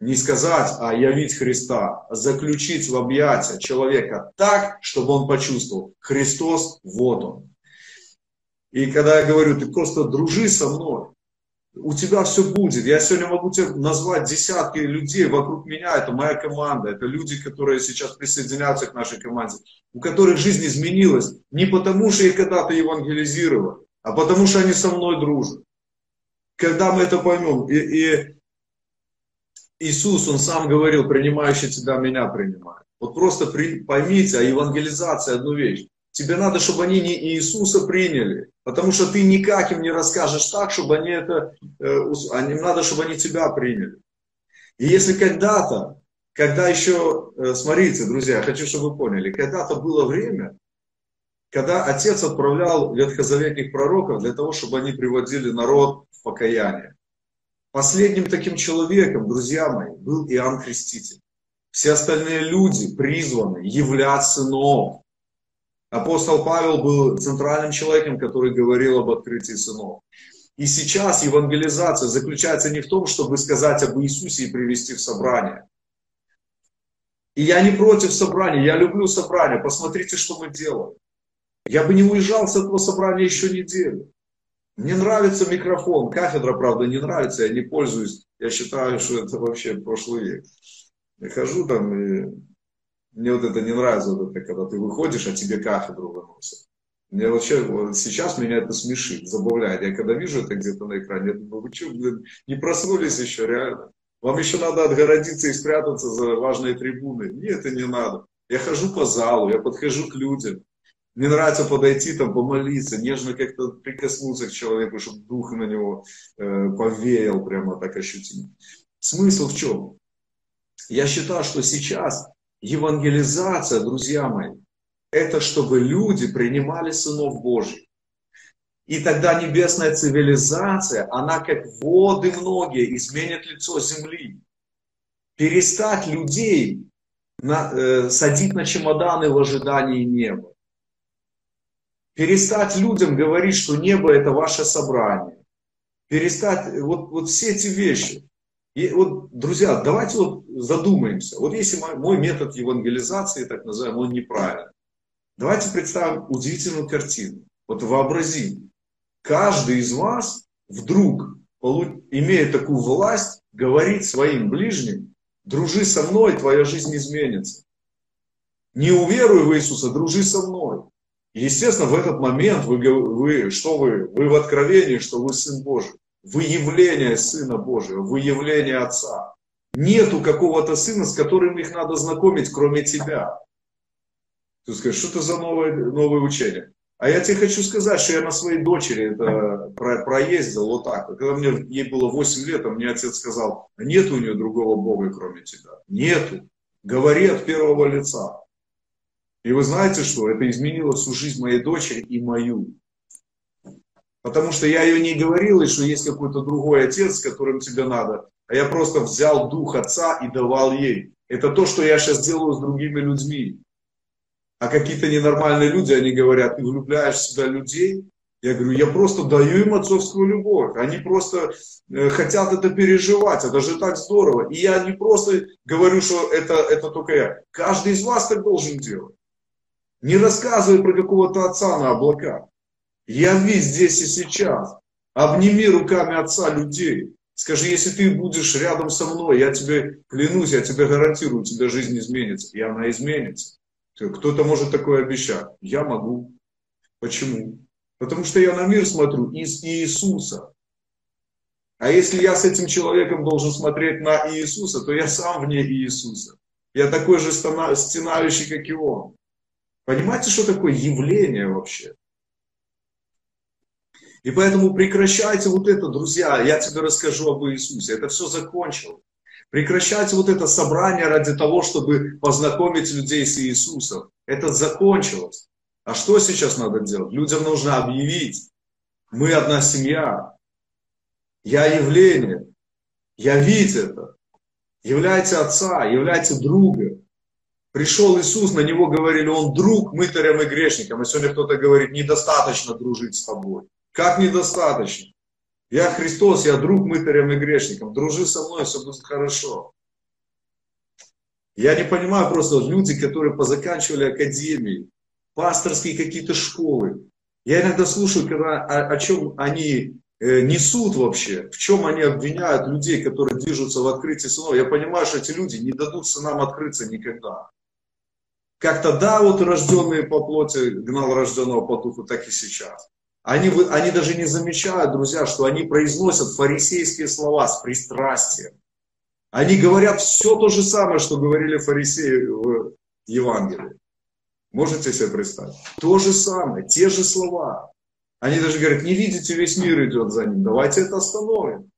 не сказать, а явить Христа, а заключить в объятия человека так, чтобы он почувствовал, Христос, вот он. И когда я говорю, ты просто дружи со мной, у тебя все будет. Я сегодня могу тебе назвать десятки людей вокруг меня, это моя команда, это люди, которые сейчас присоединяются к нашей команде, у которых жизнь изменилась не потому, что их когда-то евангелизировали, а потому, что они со мной дружат когда мы это поймем, и, и Иисус, Он сам говорил, принимающий тебя, меня принимает. Вот просто при, поймите, а евангелизация одну вещь. Тебе надо, чтобы они не Иисуса приняли, потому что ты никак им не расскажешь так, чтобы они это, э, им надо, чтобы они тебя приняли. И если когда-то, когда еще, э, смотрите, друзья, хочу, чтобы вы поняли, когда-то было время, когда Отец отправлял ветхозаветных пророков для того, чтобы они приводили народ покаяние. Последним таким человеком, друзья мои, был Иоанн Креститель. Все остальные люди призваны являть сынов. Апостол Павел был центральным человеком, который говорил об открытии сынов. И сейчас евангелизация заключается не в том, чтобы сказать об Иисусе и привести в собрание. И я не против собрания, я люблю собрание. Посмотрите, что мы делаем. Я бы не уезжал с этого собрания еще неделю. Мне нравится микрофон. Кафедра, правда, не нравится, я не пользуюсь. Я считаю, что это вообще прошлый век. Я хожу там, и мне вот это не нравится, вот это, когда ты выходишь, а тебе кафедру выносят. Мне вообще, вот сейчас меня это смешит, забавляет. Я когда вижу это где-то на экране, я думаю, вы что, блин, не проснулись еще, реально? Вам еще надо отгородиться и спрятаться за важные трибуны. Нет, это не надо. Я хожу по залу, я подхожу к людям. Мне нравится подойти, там, помолиться, нежно как-то прикоснуться к человеку, чтобы дух на него э, повеял прямо так ощутимо. Смысл в чем? Я считаю, что сейчас евангелизация, друзья мои, это чтобы люди принимали сынов Божьих. И тогда небесная цивилизация, она как воды многие изменит лицо земли. Перестать людей на, э, садить на чемоданы в ожидании неба. Перестать людям говорить, что небо это ваше собрание. Перестать, вот, вот все эти вещи. И вот, друзья, давайте вот задумаемся. Вот если мой, мой метод евангелизации, так называемый, он неправильный. Давайте представим удивительную картину. Вот вообразим. каждый из вас вдруг имеет такую власть говорить своим ближним, дружи со мной, твоя жизнь изменится. Не уверуй в Иисуса, дружи со мной. Естественно, в этот момент вы, вы, что вы, вы в откровении, что вы Сын Божий. Выявление Сына Божьего, выявление Отца. Нету какого-то сына, с которым их надо знакомить, кроме тебя. Ты скажешь, что это за новое, новое учение? А я тебе хочу сказать, что я на своей дочери это про, проездил вот так. Когда мне, ей было 8 лет, а мне отец сказал, нет у нее другого Бога, кроме тебя. Нету. Говори от первого лица. И вы знаете что? Это изменило всю жизнь моей дочери и мою. Потому что я ее не говорил, что есть какой-то другой отец, с которым тебе надо. А я просто взял дух отца и давал ей. Это то, что я сейчас делаю с другими людьми. А какие-то ненормальные люди, они говорят, ты влюбляешь в себя людей. Я говорю, я просто даю им отцовскую любовь. Они просто э, хотят это переживать. Это же так здорово. И я не просто говорю, что это, это только я. Каждый из вас так должен делать. Не рассказывай про какого-то отца на облаках. Яви здесь и сейчас. Обними руками отца людей. Скажи, если ты будешь рядом со мной, я тебе клянусь, я тебе гарантирую, у тебя жизнь изменится. И она изменится. Кто-то может такое обещать. Я могу. Почему? Потому что я на мир смотрю из Иисуса. А если я с этим человеком должен смотреть на Иисуса, то я сам вне Иисуса. Я такой же стенающий, как и он. Понимаете, что такое явление вообще? И поэтому прекращайте вот это, друзья, я тебе расскажу об Иисусе. Это все закончилось. Прекращайте вот это собрание ради того, чтобы познакомить людей с Иисусом. Это закончилось. А что сейчас надо делать? Людям нужно объявить. Мы одна семья. Я явление. Явить это. Являйте отца, являйте друга. Пришел Иисус, на него говорили, он друг мытарям и грешникам. А сегодня кто-то говорит, недостаточно дружить с тобой. Как недостаточно? Я Христос, я друг мытарям и грешникам. Дружи со мной, все будет хорошо. Я не понимаю просто люди, которые позаканчивали академии, пасторские какие-то школы. Я иногда слушаю, когда, о, о чем они э, несут вообще, в чем они обвиняют людей, которые движутся в открытии сынов. Я понимаю, что эти люди не дадут сынам открыться никогда. Как-то да, вот рожденные по плоти гнал рожденного по духу, так и сейчас. Они, они даже не замечают, друзья, что они произносят фарисейские слова с пристрастием. Они говорят все то же самое, что говорили фарисеи в Евангелии. Можете себе представить? То же самое, те же слова. Они даже говорят, не видите, весь мир идет за ним, давайте это остановим.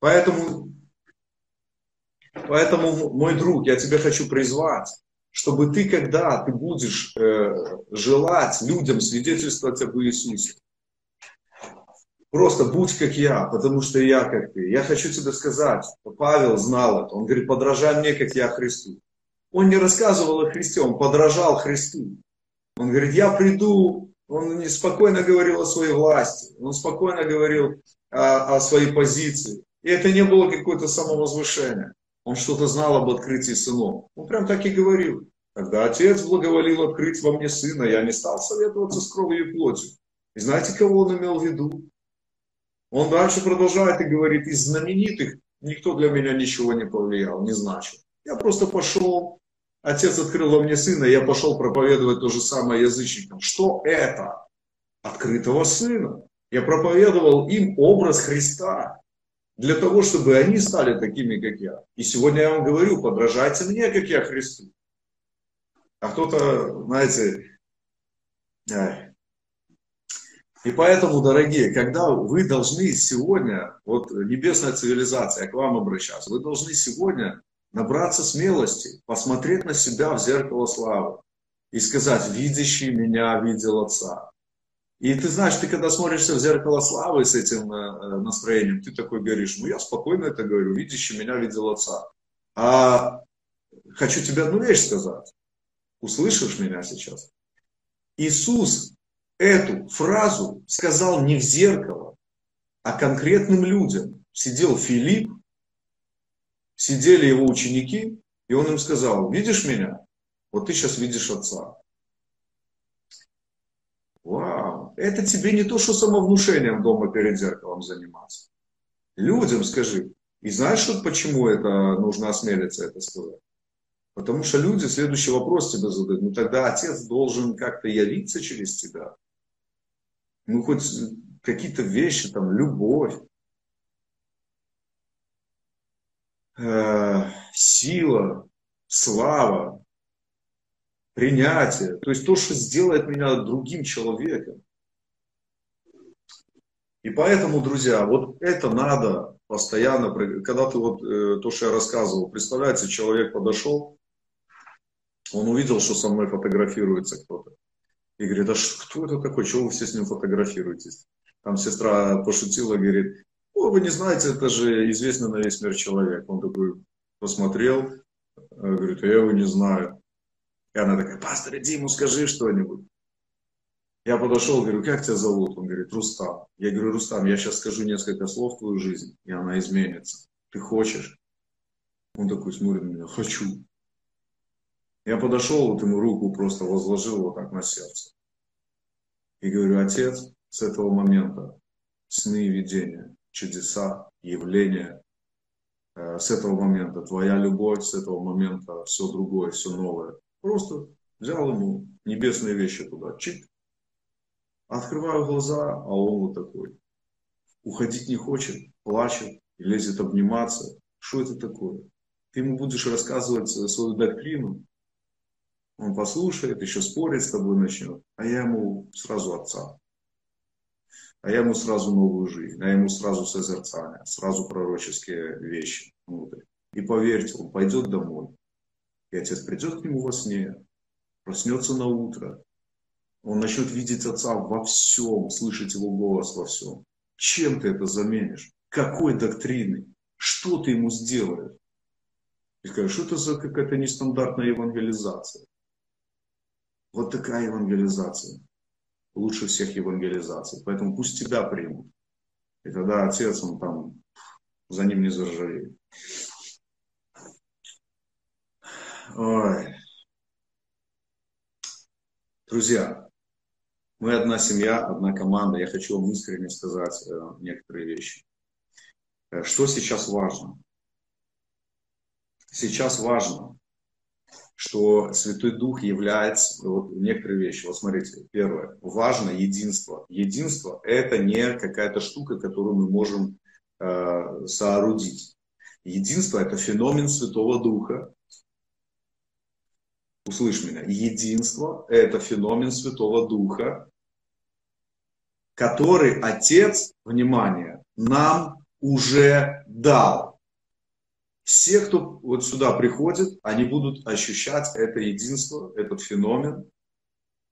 Поэтому, поэтому, мой друг, я тебя хочу призвать чтобы ты, когда ты будешь э, желать людям свидетельствовать об Иисусе, просто будь как я, потому что я как ты. Я хочу тебе сказать, Павел знал это. Он говорит, подражай мне, как я Христу. Он не рассказывал о Христе, он подражал Христу. Он говорит, я приду, он спокойно говорил о своей власти, он спокойно говорил о, о своей позиции. И это не было какое-то самовозвышение он что-то знал об открытии сынов. Он прям так и говорил. Когда отец благоволил открыть во мне сына, я не стал советоваться с кровью и плотью. И знаете, кого он имел в виду? Он дальше продолжает и говорит, из знаменитых никто для меня ничего не повлиял, не значит. Я просто пошел, отец открыл во мне сына, я пошел проповедовать то же самое язычникам. Что это? Открытого сына. Я проповедовал им образ Христа для того, чтобы они стали такими, как я. И сегодня я вам говорю, подражайте мне, как я Христу. А кто-то, знаете, и поэтому, дорогие, когда вы должны сегодня, вот небесная цивилизация, к вам обращаться, вы должны сегодня набраться смелости, посмотреть на себя в зеркало славы и сказать, видящий меня видел Отца. И ты знаешь, ты когда смотришься в зеркало славы с этим э, э, настроением, ты такой говоришь, ну я спокойно это говорю, видящий меня видел отца. А хочу тебе одну вещь сказать. Услышишь меня сейчас? Иисус эту фразу сказал не в зеркало, а конкретным людям. Сидел Филипп, сидели его ученики, и он им сказал, видишь меня? Вот ты сейчас видишь отца. Вау! людям. Это тебе не то, что самовнушением дома перед зеркалом заниматься. Людям скажи. И знаешь, что, почему это нужно осмелиться это сказать? Потому что люди следующий вопрос тебе задают. Ну тогда отец должен как-то явиться через тебя. Ну хоть какие-то вещи, там, любовь, э, сила, слава, принятие. То есть то, что сделает меня другим человеком. И поэтому, друзья, вот это надо постоянно, когда ты вот э, то, что я рассказывал, представляете, человек подошел, он увидел, что со мной фотографируется кто-то. И говорит, а кто это такой, чего вы все с ним фотографируетесь? Там сестра пошутила, говорит, о, вы не знаете, это же известный на весь мир человек. Он такой посмотрел, э, говорит, а я его не знаю. И она такая, пастор, иди ему скажи что-нибудь. Я подошел, говорю, как тебя зовут? Он говорит, Рустам. Я говорю, Рустам, я сейчас скажу несколько слов в твою жизнь, и она изменится. Ты хочешь? Он такой смотрит на меня, хочу. Я подошел, вот ему руку просто возложил вот так на сердце. И говорю, отец, с этого момента сны и видения, чудеса, явления, э, с этого момента твоя любовь, с этого момента все другое, все новое. Просто взял ему небесные вещи туда, чик, Открываю глаза, а он вот такой. Уходить не хочет, плачет, лезет обниматься. Что это такое? Ты ему будешь рассказывать свою доктрину, он послушает, еще спорить с тобой начнет, а я ему сразу отца. А я ему сразу новую жизнь, а я ему сразу созерцание, сразу пророческие вещи внутрь. И поверьте, он пойдет домой, и отец придет к нему во сне, проснется на утро, он начнет видеть Отца во всем, слышать Его голос во всем. Чем ты это заменишь? Какой доктриной? Что ты ему сделаешь? И скажешь, что это за какая-то нестандартная евангелизация? Вот такая евангелизация. Лучше всех евангелизаций. Поэтому пусть тебя примут. И тогда отец, он там за ним не заржавеет. Ой. Друзья, мы одна семья, одна команда. Я хочу вам искренне сказать э, некоторые вещи. Э, что сейчас важно? Сейчас важно, что Святой Дух является вот, некоторые вещи. Вот смотрите, первое, важно единство. Единство – это не какая-то штука, которую мы можем э, соорудить. Единство – это феномен Святого Духа, услышь меня, единство – это феномен Святого Духа, который Отец, внимание, нам уже дал. Все, кто вот сюда приходит, они будут ощущать это единство, этот феномен.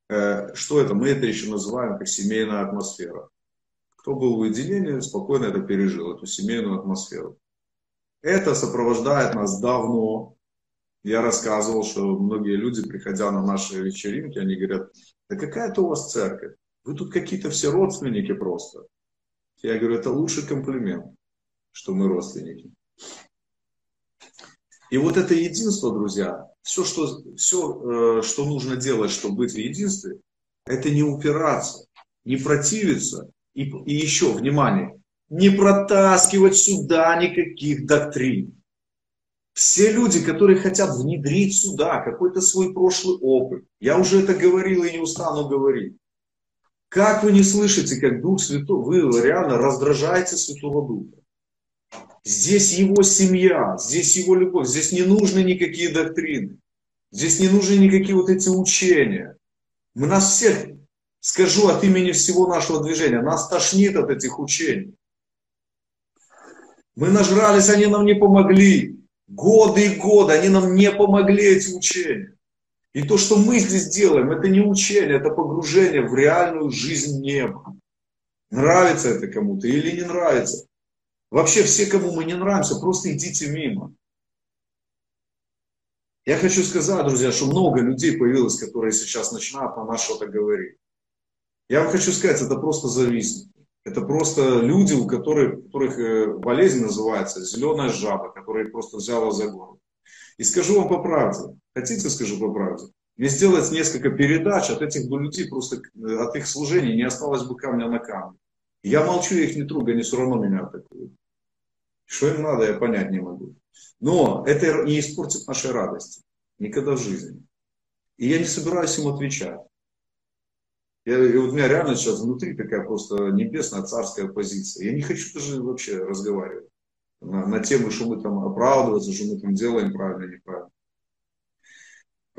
Э, что это? Мы это еще называем как семейная атмосфера. Кто был в уединении, спокойно это пережил, эту семейную атмосферу. Это сопровождает нас давно. Я рассказывал, что многие люди, приходя на наши вечеринки, они говорят, да какая-то у вас церковь. Вы тут какие-то все родственники просто. Я говорю, это лучший комплимент, что мы родственники. И вот это единство, друзья, все, что, все, э, что нужно делать, чтобы быть в единстве, это не упираться, не противиться. И, и еще, внимание, не протаскивать сюда никаких доктрин. Все люди, которые хотят внедрить сюда какой-то свой прошлый опыт, я уже это говорил и не устану говорить. Как вы не слышите, как Дух Святой, вы реально раздражаете Святого Духа. Здесь его семья, здесь его любовь, здесь не нужны никакие доктрины. Здесь не нужны никакие вот эти учения. Мы нас всех, скажу от имени всего нашего движения, нас тошнит от этих учений. Мы нажрались, они нам не помогли. Годы и годы они нам не помогли, эти учения. И то, что мы здесь делаем, это не учение, это погружение в реальную жизнь неба. Нравится это кому-то или не нравится. Вообще все, кому мы не нравимся, просто идите мимо. Я хочу сказать, друзья, что много людей появилось, которые сейчас начинают на нас что-то говорить. Я вам хочу сказать, это просто завистники. Это просто люди, у которых, у которых э, болезнь называется зеленая жаба, которая просто взяла за горло. И скажу вам по правде, хотите скажу по правде, Мне сделать несколько передач, от этих бы людей просто, от их служений не осталось бы камня на камне. Я молчу, я их не трогаю, они все равно меня атакуют. Что им надо, я понять не могу. Но это не испортит нашей радости. Никогда в жизни. И я не собираюсь им отвечать. Я, и вот у меня реально сейчас внутри такая просто небесная царская позиция. Я не хочу даже вообще разговаривать на, на тему, что мы там оправдываться, что мы там делаем правильно, неправильно.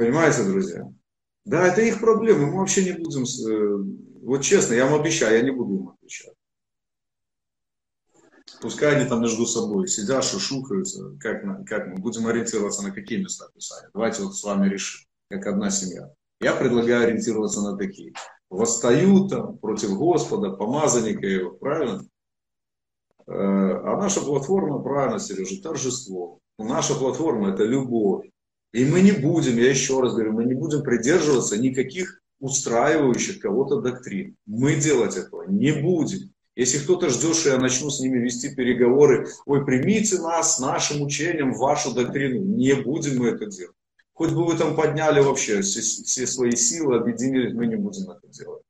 Понимаете, друзья? Да, это их проблемы, мы вообще не будем, э, вот честно, я вам обещаю, я не буду им отвечать. Пускай они там между собой сидят, шушукаются, как, как мы будем ориентироваться на какие места Писания. Давайте вот с вами решим, как одна семья. Я предлагаю ориентироваться на такие. Восстают там против Господа, помазанника его, правильно? Э, а наша платформа, правильно, Сережа, торжество. Наша платформа – это любовь. И мы не будем, я еще раз говорю, мы не будем придерживаться никаких устраивающих кого-то доктрин. Мы делать этого не будем. Если кто-то ждет, что я начну с ними вести переговоры, ой, примите нас, нашим учением, вашу доктрину. Не будем мы это делать. Хоть бы вы там подняли вообще все, все свои силы, объединились, мы не будем это делать.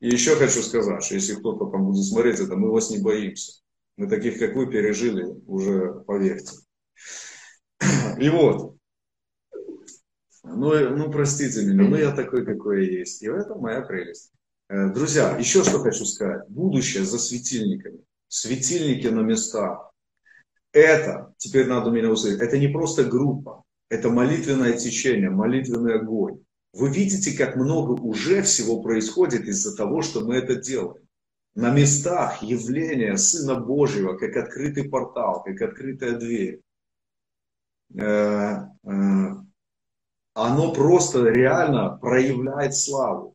И еще хочу сказать, что если кто-то там будет смотреть это, мы вас не боимся. Мы таких, как вы, пережили уже, поверьте. И вот, ну, ну простите меня, ну я такой, какой я есть. И в этом моя прелесть. Э, друзья, еще что хочу сказать. Будущее за светильниками. Светильники на местах. Это, теперь надо меня услышать, это не просто группа. Это молитвенное течение, молитвенный огонь. Вы видите, как много уже всего происходит из-за того, что мы это делаем. На местах явления Сына Божьего, как открытый портал, как открытая дверь. Оно просто реально проявляет славу.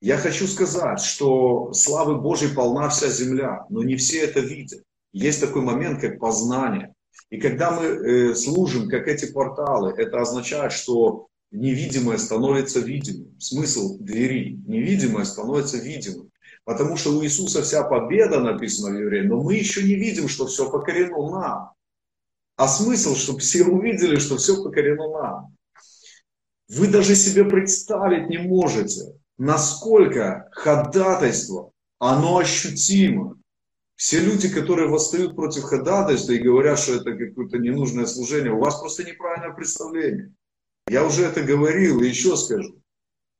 Я хочу сказать, что славы Божьей полна вся земля, но не все это видят. Есть такой момент, как познание. И когда мы э, служим, как эти порталы, это означает, что невидимое становится видимым. Смысл двери. Невидимое становится видимым. Потому что у Иисуса вся победа написана в Евреи, но мы еще не видим, что все покорено нам. А смысл, чтобы все увидели, что все покорено нам. Вы даже себе представить не можете, насколько ходатайство, оно ощутимо. Все люди, которые восстают против ходатайства и говорят, что это какое-то ненужное служение, у вас просто неправильное представление. Я уже это говорил и еще скажу.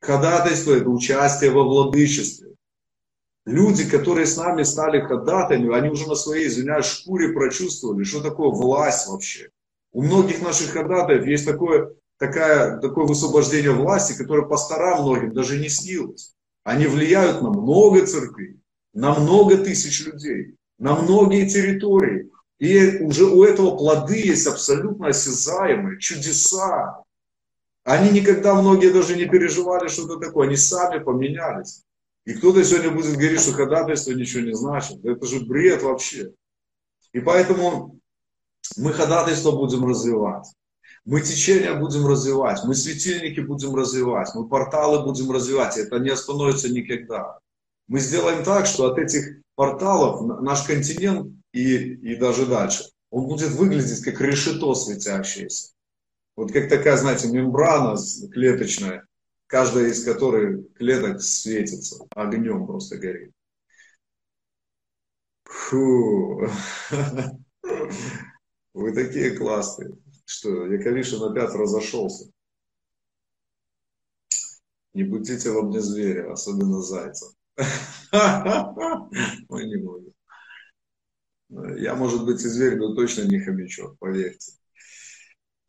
Ходатайство – это участие во владычестве. Люди, которые с нами стали ходатаями, они уже на своей, извиняюсь, шкуре прочувствовали, что такое власть вообще. У многих наших ходатаев есть такое, такая, такое высвобождение власти, которое пасторам многим даже не снилось. Они влияют на много церквей, на много тысяч людей, на многие территории. И уже у этого плоды есть абсолютно осязаемые, чудеса. Они никогда, многие даже не переживали что-то такое, они сами поменялись. И кто-то сегодня будет говорить, что ходатайство ничего не значит. Это же бред вообще. И поэтому мы ходатайство будем развивать. Мы течение будем развивать, мы светильники будем развивать, мы порталы будем развивать. Это не остановится никогда. Мы сделаем так, что от этих порталов наш континент и, и даже дальше, он будет выглядеть как решето светящееся. Вот как такая, знаете, мембрана клеточная, каждая из которой клеток светится, огнем просто горит. Фу. Вы такие классные, что Яковишин опять разошелся. Не будите во мне зверя, особенно зайца. Ой, не буду. Я, может быть, и зверь, но точно не хомячок, поверьте.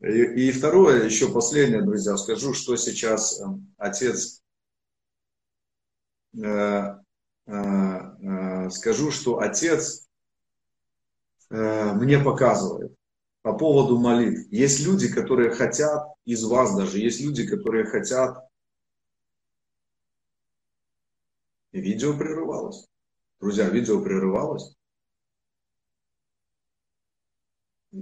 И, и второе, еще последнее, друзья, скажу, что сейчас э, отец, э, э, скажу, что отец мне показывает по поводу молитв. Есть люди, которые хотят, из вас даже, есть люди, которые хотят, видео прерывалось. Друзья, видео прерывалось. Э,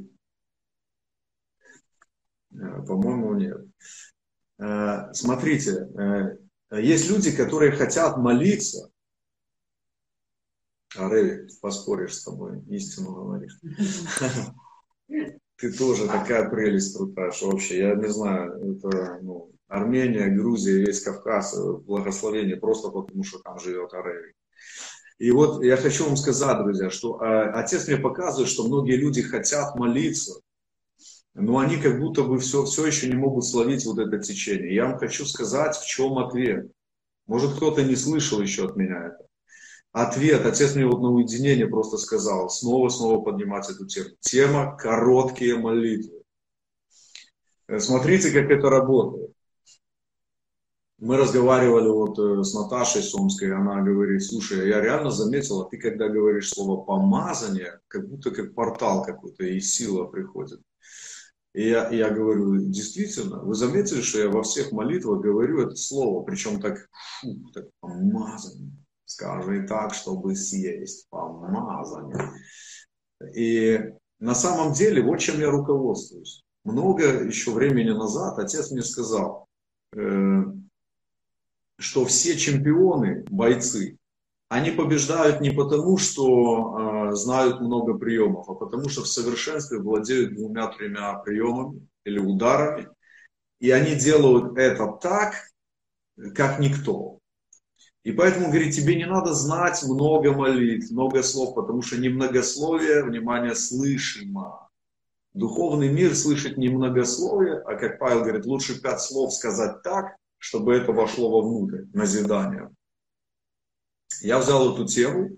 по-моему, нет. Э, смотрите, э, есть люди, которые хотят молиться. Рэви, поспоришь с тобой, истину говоришь. Ты тоже такая прелесть крутая, что вообще, я не знаю, это, ну, Армения, Грузия, весь Кавказ, благословение просто потому, что там живет Аревий. И вот я хочу вам сказать, друзья, что э, отец мне показывает, что многие люди хотят молиться, но они как будто бы все, все еще не могут словить вот это течение. Я вам хочу сказать, в чем ответ. Может, кто-то не слышал еще от меня это. Ответ, отец мне вот на уединение просто сказал, снова-снова поднимать эту тему. Тема «Короткие молитвы». Э, смотрите, как это работает. Мы разговаривали вот э, с Наташей Сомской, она говорит, слушай, я реально заметила, ты когда говоришь слово «помазание», как будто как портал какой-то, и сила приходит. И я, я говорю, действительно, вы заметили, что я во всех молитвах говорю это слово, причем так, фу, так помазание. Скажи так, чтобы съесть помазание. И на самом деле, вот чем я руководствуюсь. Много еще времени назад отец мне сказал, э, что все чемпионы, бойцы, они побеждают не потому, что э, знают много приемов, а потому что в совершенстве владеют двумя-тремя приемами или ударами. И они делают это так, как никто. И поэтому, говорит, тебе не надо знать много молитв, много слов, потому что немногословие, внимание, слышимо. Духовный мир слышит не многословие, а, как Павел говорит, лучше пять слов сказать так, чтобы это вошло вовнутрь, назидание я взял эту тему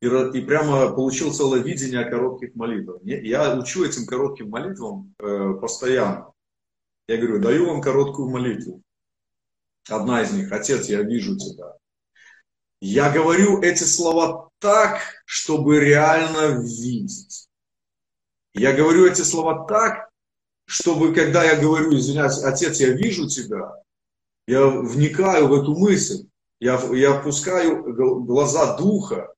и, и прямо получил целое видение коротких молитв. Я учу этим коротким молитвам э, постоянно. Я говорю, даю вам короткую молитву. Одна из них, Отец, я вижу тебя. Я говорю эти слова так, чтобы реально видеть. Я говорю эти слова так, чтобы, когда я говорю, извиняюсь, Отец, я вижу тебя, я вникаю в эту мысль. Я, я опускаю глаза духа,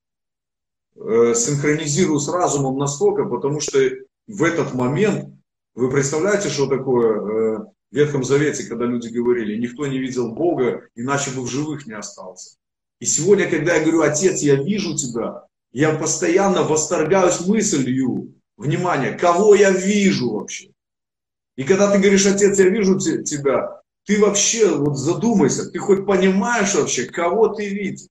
э, синхронизирую с разумом настолько, потому что в этот момент, вы представляете, что такое э, в Ветхом Завете, когда люди говорили, никто не видел Бога, иначе бы в живых не остался. И сегодня, когда я говорю, Отец, я вижу тебя, я постоянно восторгаюсь мыслью, внимание, кого я вижу вообще. И когда ты говоришь, Отец, я вижу тебя, ты вообще вот задумайся, ты хоть понимаешь вообще, кого ты видишь?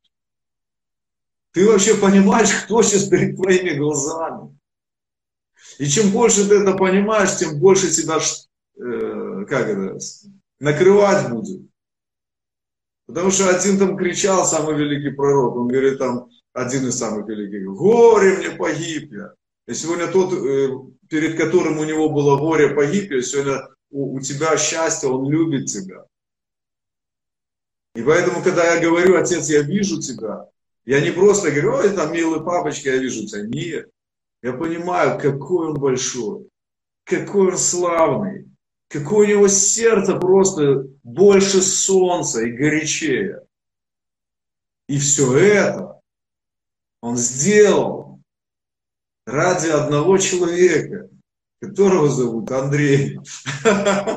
Ты вообще понимаешь, кто сейчас перед твоими глазами? И чем больше ты это понимаешь, тем больше тебя, э, как это, накрывать будет. Потому что один там кричал, самый великий пророк, он говорит там, один из самых великих, горе мне погиб я. И сегодня тот, э, перед которым у него было горе погиб я, сегодня у, у тебя счастье, Он любит тебя. И поэтому, когда я говорю, отец, я вижу тебя, я не просто говорю, ой, там, милый папочка, я вижу тебя. Нет. Я понимаю, какой он большой, какой он славный, какое у него сердце просто больше солнца и горячее. И все это он сделал ради одного человека, которого зовут Андрей.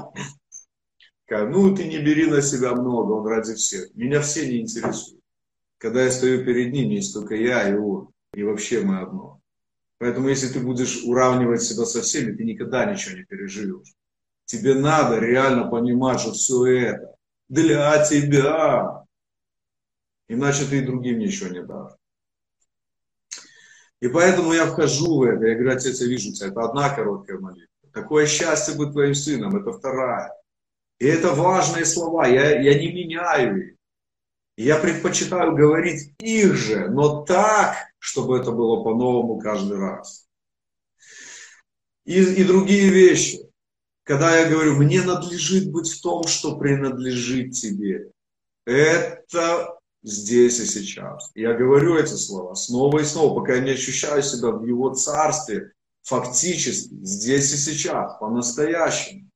Ну, ты не бери на себя много, он ради всех. Меня все не интересуют. Когда я стою перед ним, есть только я и он. И вообще мы одно. Поэтому если ты будешь уравнивать себя со всеми, ты никогда ничего не переживешь. Тебе надо реально понимать, что все это для тебя. Иначе ты и другим ничего не дашь. И поэтому я вхожу в это. Я говорю, отец, я вижу тебя. Это одна короткая молитва. Такое счастье быть твоим сыном. Это вторая. И это важные слова. Я, я не меняю их. Я предпочитаю говорить их же, но так, чтобы это было по-новому каждый раз. И, и другие вещи. Когда я говорю, мне надлежит быть в том, что принадлежит тебе. Это здесь и сейчас. Я говорю эти слова снова и снова, пока я не ощущаю себя в Его Царстве, фактически, здесь и сейчас, по-настоящему.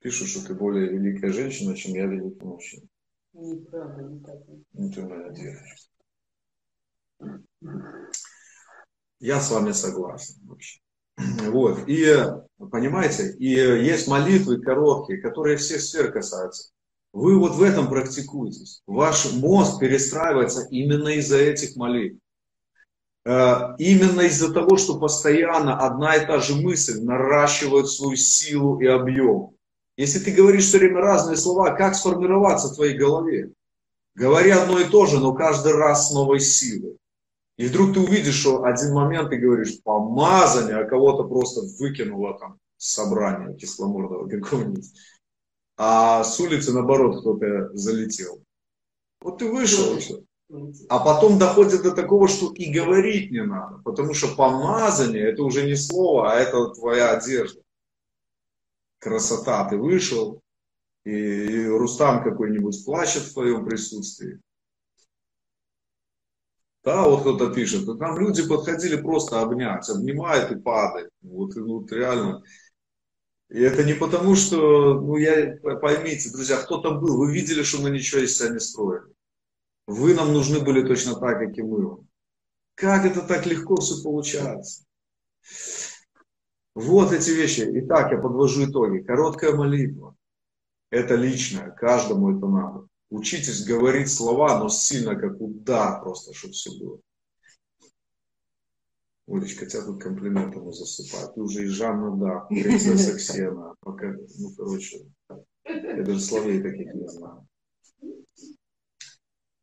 Пишут, что ты более великая женщина, чем я великий мужчина. Неправда, не так. Ну, ты девочка. Я с вами согласен вообще. Вот. И, понимаете, и есть молитвы короткие, которые всех сфер касаются. Вы вот в этом практикуетесь. Ваш мозг перестраивается именно из-за этих молитв. Э, именно из-за того, что постоянно одна и та же мысль наращивает свою силу и объем. Если ты говоришь все время разные слова, как сформироваться в твоей голове? Говори одно и то же, но каждый раз с новой силой. И вдруг ты увидишь, что один момент ты говоришь помазание, а кого-то просто выкинуло там с собрания кисломордого какого-нибудь. А с улицы, наоборот, кто-то залетел. Вот ты вышел, все. А потом доходит до такого, что и говорить не надо, потому что помазание это уже не слово, а это твоя одежда. Красота, ты вышел, и Рустам какой-нибудь плачет в твоем присутствии. Да, вот кто-то пишет, там люди подходили просто обнять, обнимают и падают. Вот, вот реально. И это не потому, что, ну я, поймите, друзья, кто там был, вы видели, что мы ничего из себя не строили. Вы нам нужны были точно так, как и мы вам. Как это так легко все получается? Вот эти вещи. Итак, я подвожу итоги. Короткая молитва. Это личное. Каждому это надо. Учитесь говорить слова, но сильно как удар просто, чтобы все было. Олечка, тебя тут комплиментами засыпают. Ты уже и Жанна, да, принцесса Ксена. Пока, ну, короче, я даже словей таких не знаю.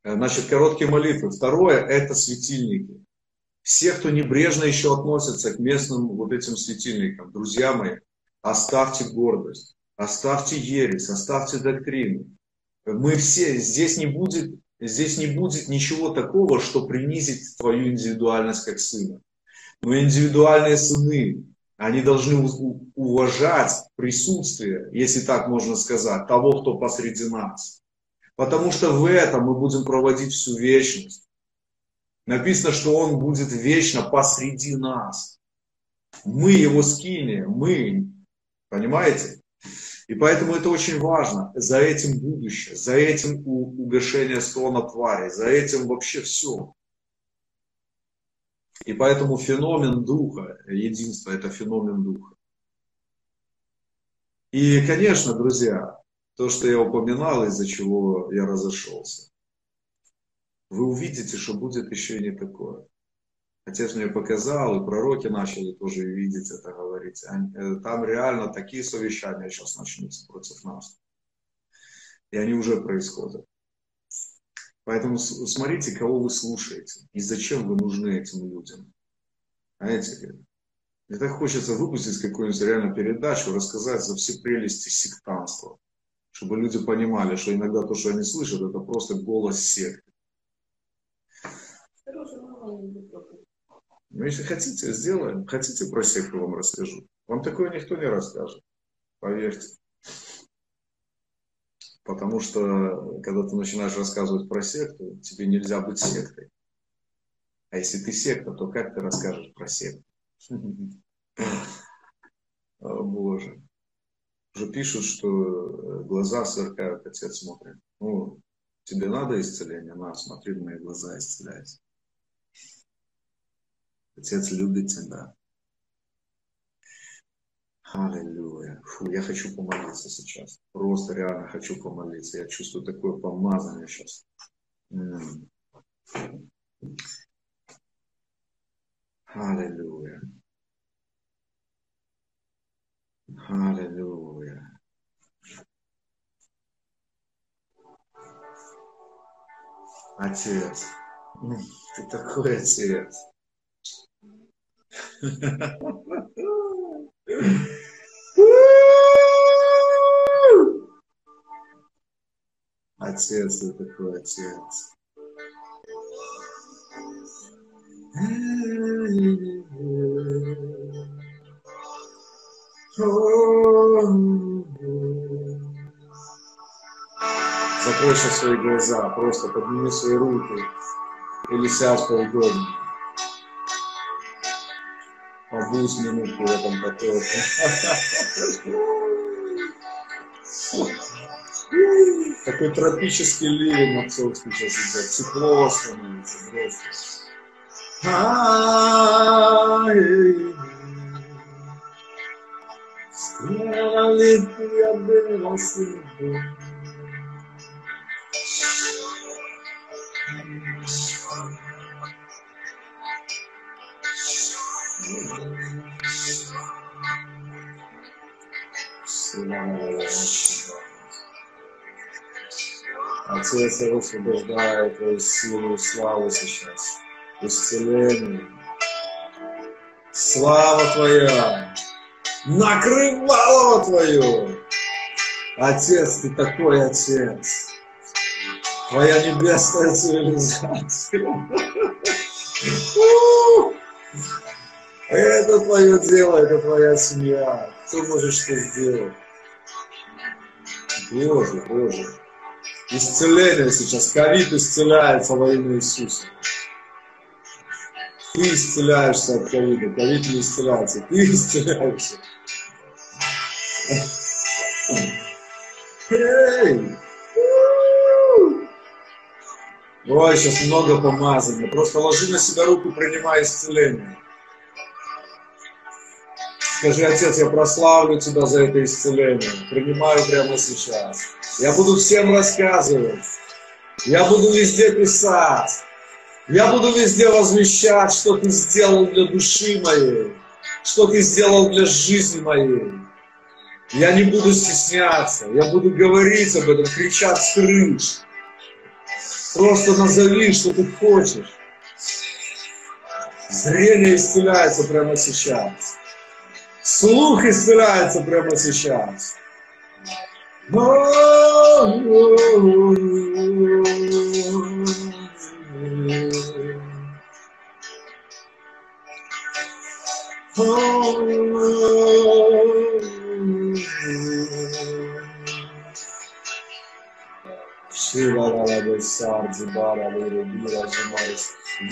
Э, значит, короткие молитвы. Второе – это светильники. Все, кто небрежно еще относится к местным вот этим светильникам, друзья мои, оставьте гордость, оставьте ересь, оставьте доктрину. Мы все, здесь не будет, здесь не будет ничего такого, что принизит твою индивидуальность как сына. Но индивидуальные сыны, они должны уважать присутствие, если так можно сказать, того, кто посреди нас. Потому что в этом мы будем проводить всю вечность. Написано, что Он будет вечно посреди нас. Мы Его скинем, мы, понимаете? И поэтому это очень важно. За этим будущее, за этим угошение стона твари, за этим вообще все. И поэтому феномен духа, единство – это феномен духа. И, конечно, друзья, то, что я упоминал, из-за чего я разошелся. Вы увидите, что будет еще и не такое. Отец мне показал, и пророки начали тоже видеть это, говорить. Э, там реально такие совещания сейчас начнутся против нас. И они уже происходят. Поэтому смотрите, кого вы слушаете и зачем вы нужны этим людям. Знаете, мне так хочется выпустить какую-нибудь реально передачу, рассказать за все прелести сектанства чтобы люди понимали, что иногда то, что они слышат, это просто голос секты. Ну, если хотите, сделаем. Хотите про секту вам расскажу. Вам такое никто не расскажет. Поверьте. Потому что, когда ты начинаешь рассказывать про секту, тебе нельзя быть сектой. А если ты секта, то как ты расскажешь про секту? Боже уже пишут, что э, глаза сверкают, отец смотрит. Ну, тебе надо исцеление? На, смотри, мои глаза исцеляются. Отец любит тебя. Аллилуйя. Фу, я хочу помолиться сейчас. Просто реально хочу помолиться. Я чувствую такое помазание сейчас. Аллилуйя. Аллилуйя. Отец, ты такой отец. Отец, ты такой отец. Закрой свои глаза, просто подними свои руки или сядь поудобнее. Побудь минутку в этом потоке. Такой тропический ливень отцов сейчас идет. Тепло становится просто. alegria dela sempre. Отец, я высвобождаю Твою силу и славу сейчас, исцеление. Слава Твоя, накрывало Твое. Отец, Ты такой Отец. Твоя небесная цивилизация. Это твое дело, это твоя семья. Кто может что сделать? Боже, Боже. Исцеление сейчас. Ковид исцеляется во имя Иисуса. Ты исцеляешься от ковида. Ковид не исцеляется. Ты исцеляешься. Эй! Ой, сейчас много помазания. Просто ложи на себя руку, принимай исцеление. Скажи, Отец, я прославлю Тебя за это исцеление. Принимаю прямо сейчас. Я буду всем рассказывать. Я буду везде писать. Я буду везде возвещать, что Ты сделал для души моей. Что Ты сделал для жизни моей. Я не буду стесняться. Я буду говорить об этом, кричать с крыш. Просто назови, что ты хочешь. Зрение исцеляется прямо сейчас. Слух исцеляется прямо сейчас.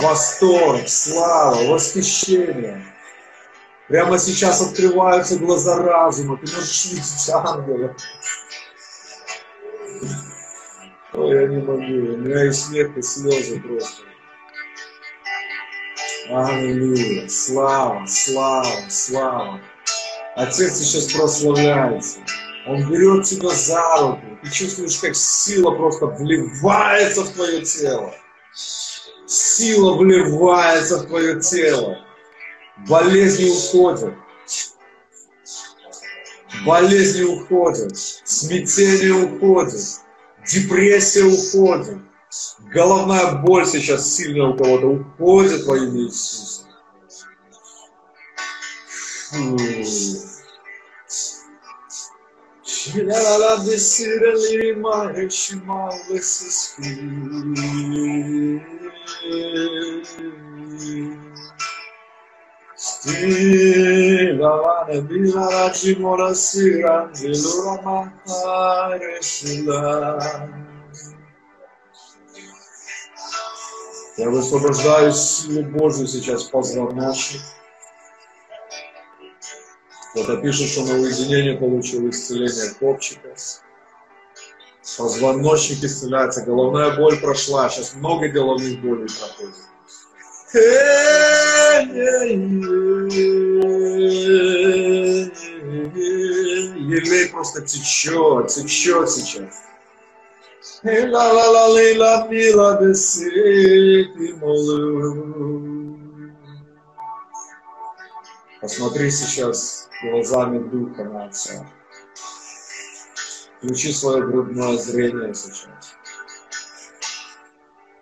Восторг, слава, восхищение. Прямо сейчас открываются глаза разума. Ты можешь видеть ангела. Ой, я не могу. У меня и смех, и слезы просто. Аллилуйя. Слава, слава, слава. Отец сейчас прославляется. Он берет тебя за руку. Ты чувствуешь, как сила просто вливается в твое тело. Сила вливается в твое тело. Болезни уходят. Болезни уходят. Смятение уходит. Депрессия уходит. Головная боль сейчас сильная у кого-то уходит во имя Иисуса. Фу. Я высвобождаю силу Божию сейчас в позвоночник. Кто-то пишет, что на уединение получил исцеление копчика. Позвоночник исцеляется, головная боль прошла, сейчас много головных болей проходит. Елей просто течет, течет сейчас. Посмотри сейчас глазами Духа на Отца. Включи свое грудное зрение сейчас.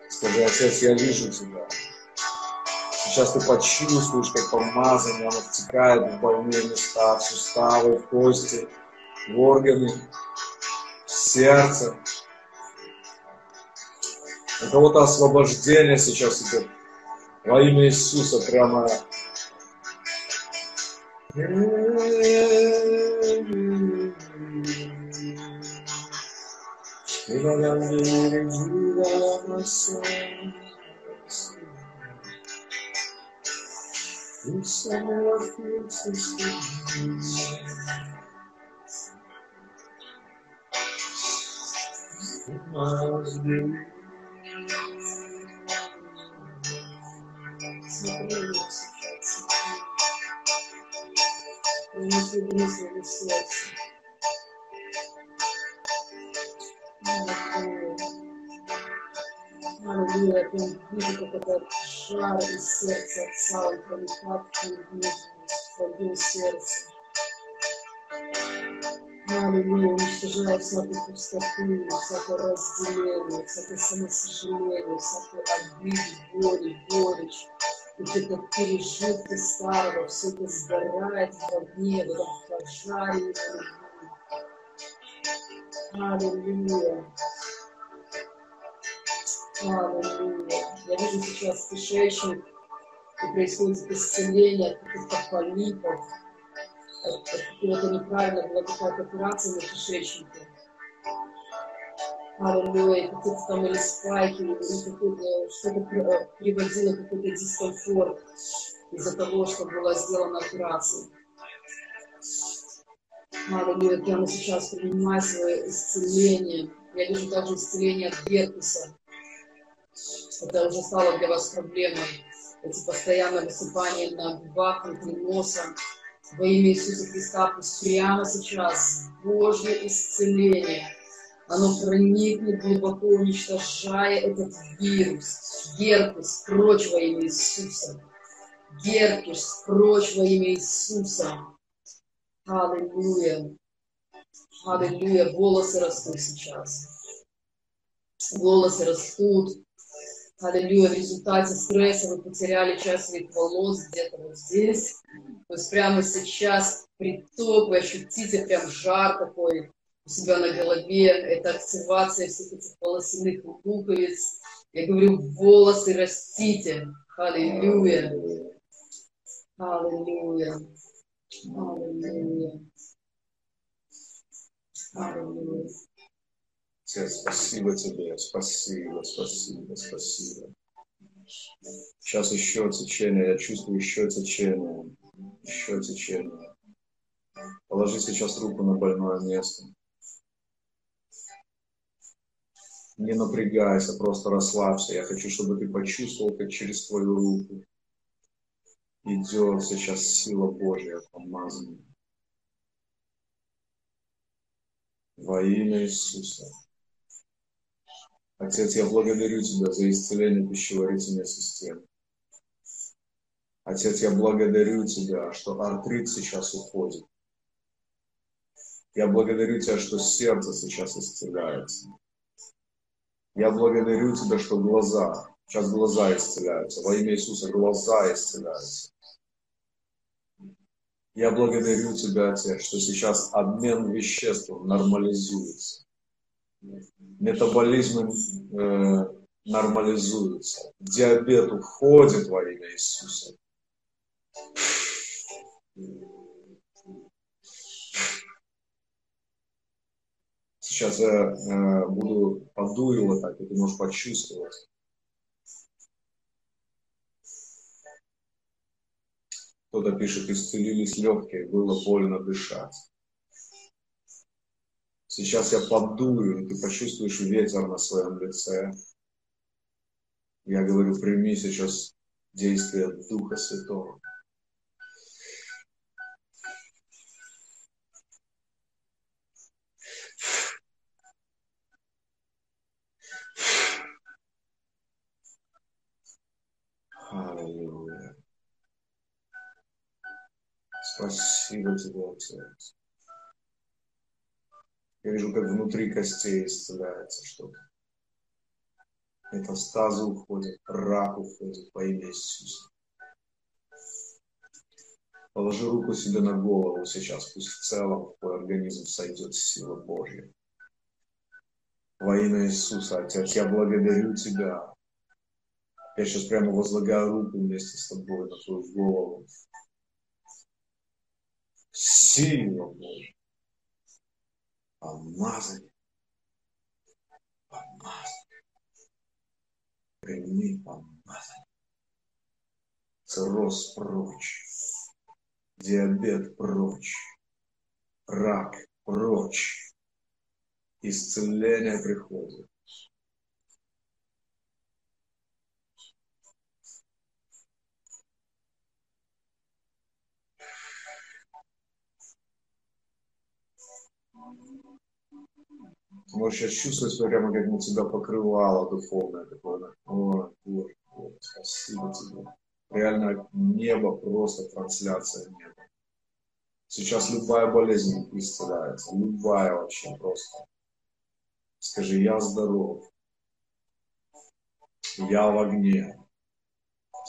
Скажи, Отец, я вижу Тебя. Сейчас ты почувствуешь, как помазание, оно втекает в больные места, в суставы, в кости, в органы, в сердце. У кого-то освобождение сейчас идет. Во имя Иисуса прямо Принеси близкого сердца. Аллилуйя, я вижу, как этот жар из сердца он проникает в нежность, твое сердце. Аллилуйя, уничтожая всякую пустоту, всякое разделение, всякое самосожаление, всякую обиду, боль, горечь. Вот это пережитки старого, все это сгорает в огне, в этом пожаре Аллилуйя. Я вижу сейчас кишечник, и происходит исцеление от каких-то полипов, от, от какого-то неправильно была какая-то операция на кишечнике. Аллилуйя, какие-то там или спайки, или какое-то, что-то приводило какой-то дискомфорт из-за того, что была сделана операция. Аллилуйя, прямо сейчас принимай свое исцеление. Я вижу также исцеление от герпеса. Это уже стало для вас проблемой. Эти постоянные высыпания на губах, внутри носа. Во имя Иисуса Христа пусть прямо сейчас Божье исцеление. Оно проникнет глубоко, уничтожая этот вирус. Герпес, прочь во имя Иисуса. Герпес, прочь во имя Иисуса. Аллилуйя. Аллилуйя. Волосы растут сейчас. Волосы растут. Аллилуйя. В результате стресса вы потеряли часть своих волос где-то вот здесь. То есть прямо сейчас приток, вы ощутите прям жар такой у себя на голове. Это активация всех этих волосяных луковиц. Я говорю, волосы растите. Аллилуйя. Аллилуйя. Аллилуйя. Аллилуйя. Отец, спасибо тебе, спасибо, спасибо, спасибо. Сейчас еще течение, я чувствую еще течение, еще течение. Положи сейчас руку на больное место. Не напрягайся, просто расслабься. Я хочу, чтобы ты почувствовал, как через твою руку идет сейчас сила Божья помазания. Во имя Иисуса. Отец, я благодарю Тебя за исцеление пищеварительной системы. Отец, я благодарю Тебя, что артрит сейчас уходит. Я благодарю Тебя, что сердце сейчас исцеляется. Я благодарю Тебя, что глаза, сейчас глаза исцеляются. Во имя Иисуса глаза исцеляются. Я благодарю Тебя, Отец, что сейчас обмен веществ нормализуется. Метаболизм э, нормализуется. Диабет уходит во имя Иисуса. Сейчас я э, буду подую вот так, и ты можешь почувствовать. Кто-то пишет, исцелились легкие, было больно дышать. Сейчас я подую, и ты почувствуешь ветер на своем лице. Я говорю, прими сейчас действие Духа Святого. Аллилуйя. Спасибо тебе, Отец. Я вижу, как внутри костей исцеляется что-то. Метастазы уходят, рак уходит во имя Иисуса. Положи руку себе на голову сейчас, пусть в целом в твой организм сойдет сила Божья. Во имя Иисуса, Отец, я благодарю Тебя. Я сейчас прямо возлагаю руку вместе с тобой на твою голову. Сила Божья. Помазание. Помазание. Прими помазание. Цирроз прочь. Диабет прочь. Рак прочь. Исцеление приходит. Можешь сейчас чувствовать, что прямо как на тебя покрывало духовное такое. О, Боже, Боже, спасибо тебе. Реально небо, просто трансляция неба. Сейчас любая болезнь исцеляется, любая вообще просто. Скажи, я здоров, я в огне,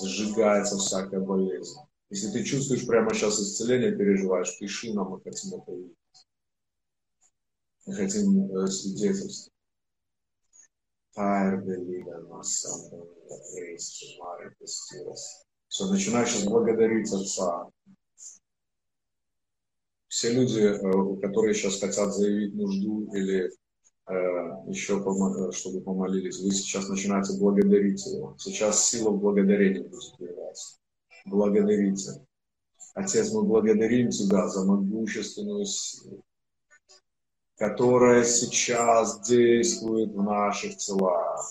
сжигается всякая болезнь. Если ты чувствуешь прямо сейчас исцеление, переживаешь, пиши нам, мы хотим это видеть. Мы хотим э, свидетельствовать. Все, начинай сейчас благодарить Отца. Все люди, э, которые сейчас хотят заявить нужду или э, еще, чтобы помолились, вы сейчас начинаете благодарить Его. Сейчас сила в благодарении будет являться. Благодарите. Отец, мы благодарим Тебя за могущественную силу, которая сейчас действует в наших телах.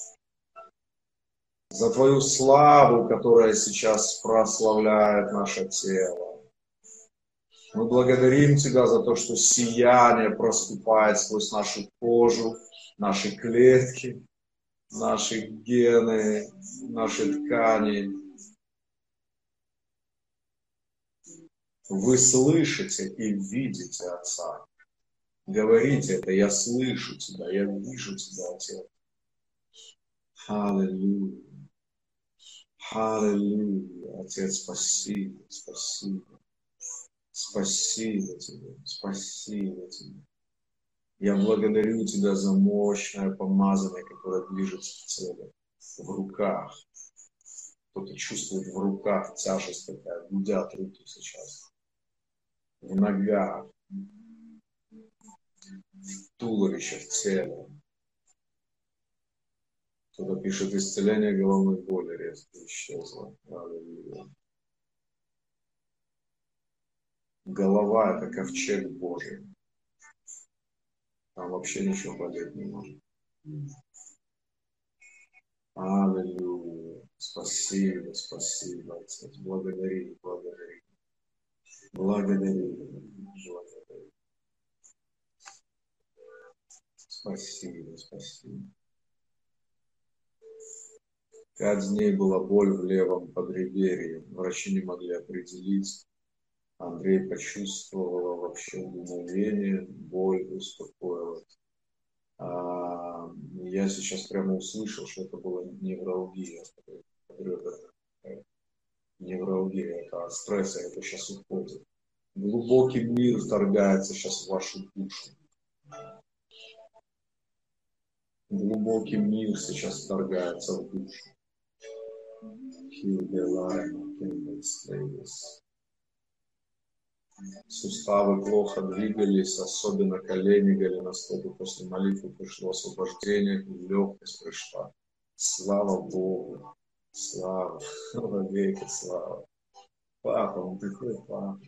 За Твою славу, которая сейчас прославляет наше тело. Мы благодарим Тебя за то, что сияние проступает сквозь нашу кожу, наши клетки, наши гены, наши ткани. Вы слышите и видите Отца. Говорите это, я слышу тебя, я вижу тебя, Отец. Аллилуйя. Аллилуйя. Отец, спасибо, спасибо. Спасибо тебе, спасибо тебе. Я благодарю тебя за мощное помазание, которое движется в теле, в руках. Кто-то чувствует в руках тяжесть такая, гудят руки сейчас. В ногах, в туловище, в теле. Кто-то пишет, исцеление головной боли резко исчезло. Аллилуйя. Голова – это ковчег Божий. Там вообще ничего болеть не может. Аллилуйя. Спасибо, спасибо, Отец. Благодари, благодари. Благодари, благодари. Спасибо, спасибо. Пять дней была боль в левом подреберье. Врачи не могли определить. Андрей почувствовал вообще мгновение, боль успокоилась. А, я сейчас прямо услышал, что это была невралгия. Невралгия, это стресс, это сейчас уходит. Глубокий мир вторгается сейчас в вашу душу глубокий мир сейчас вторгается в душу. Суставы плохо двигались, особенно колени голеностопы. После молитвы пришло освобождение, и легкость пришла. Слава Богу! Слава! Вовеки слава! Папа, он такой папа.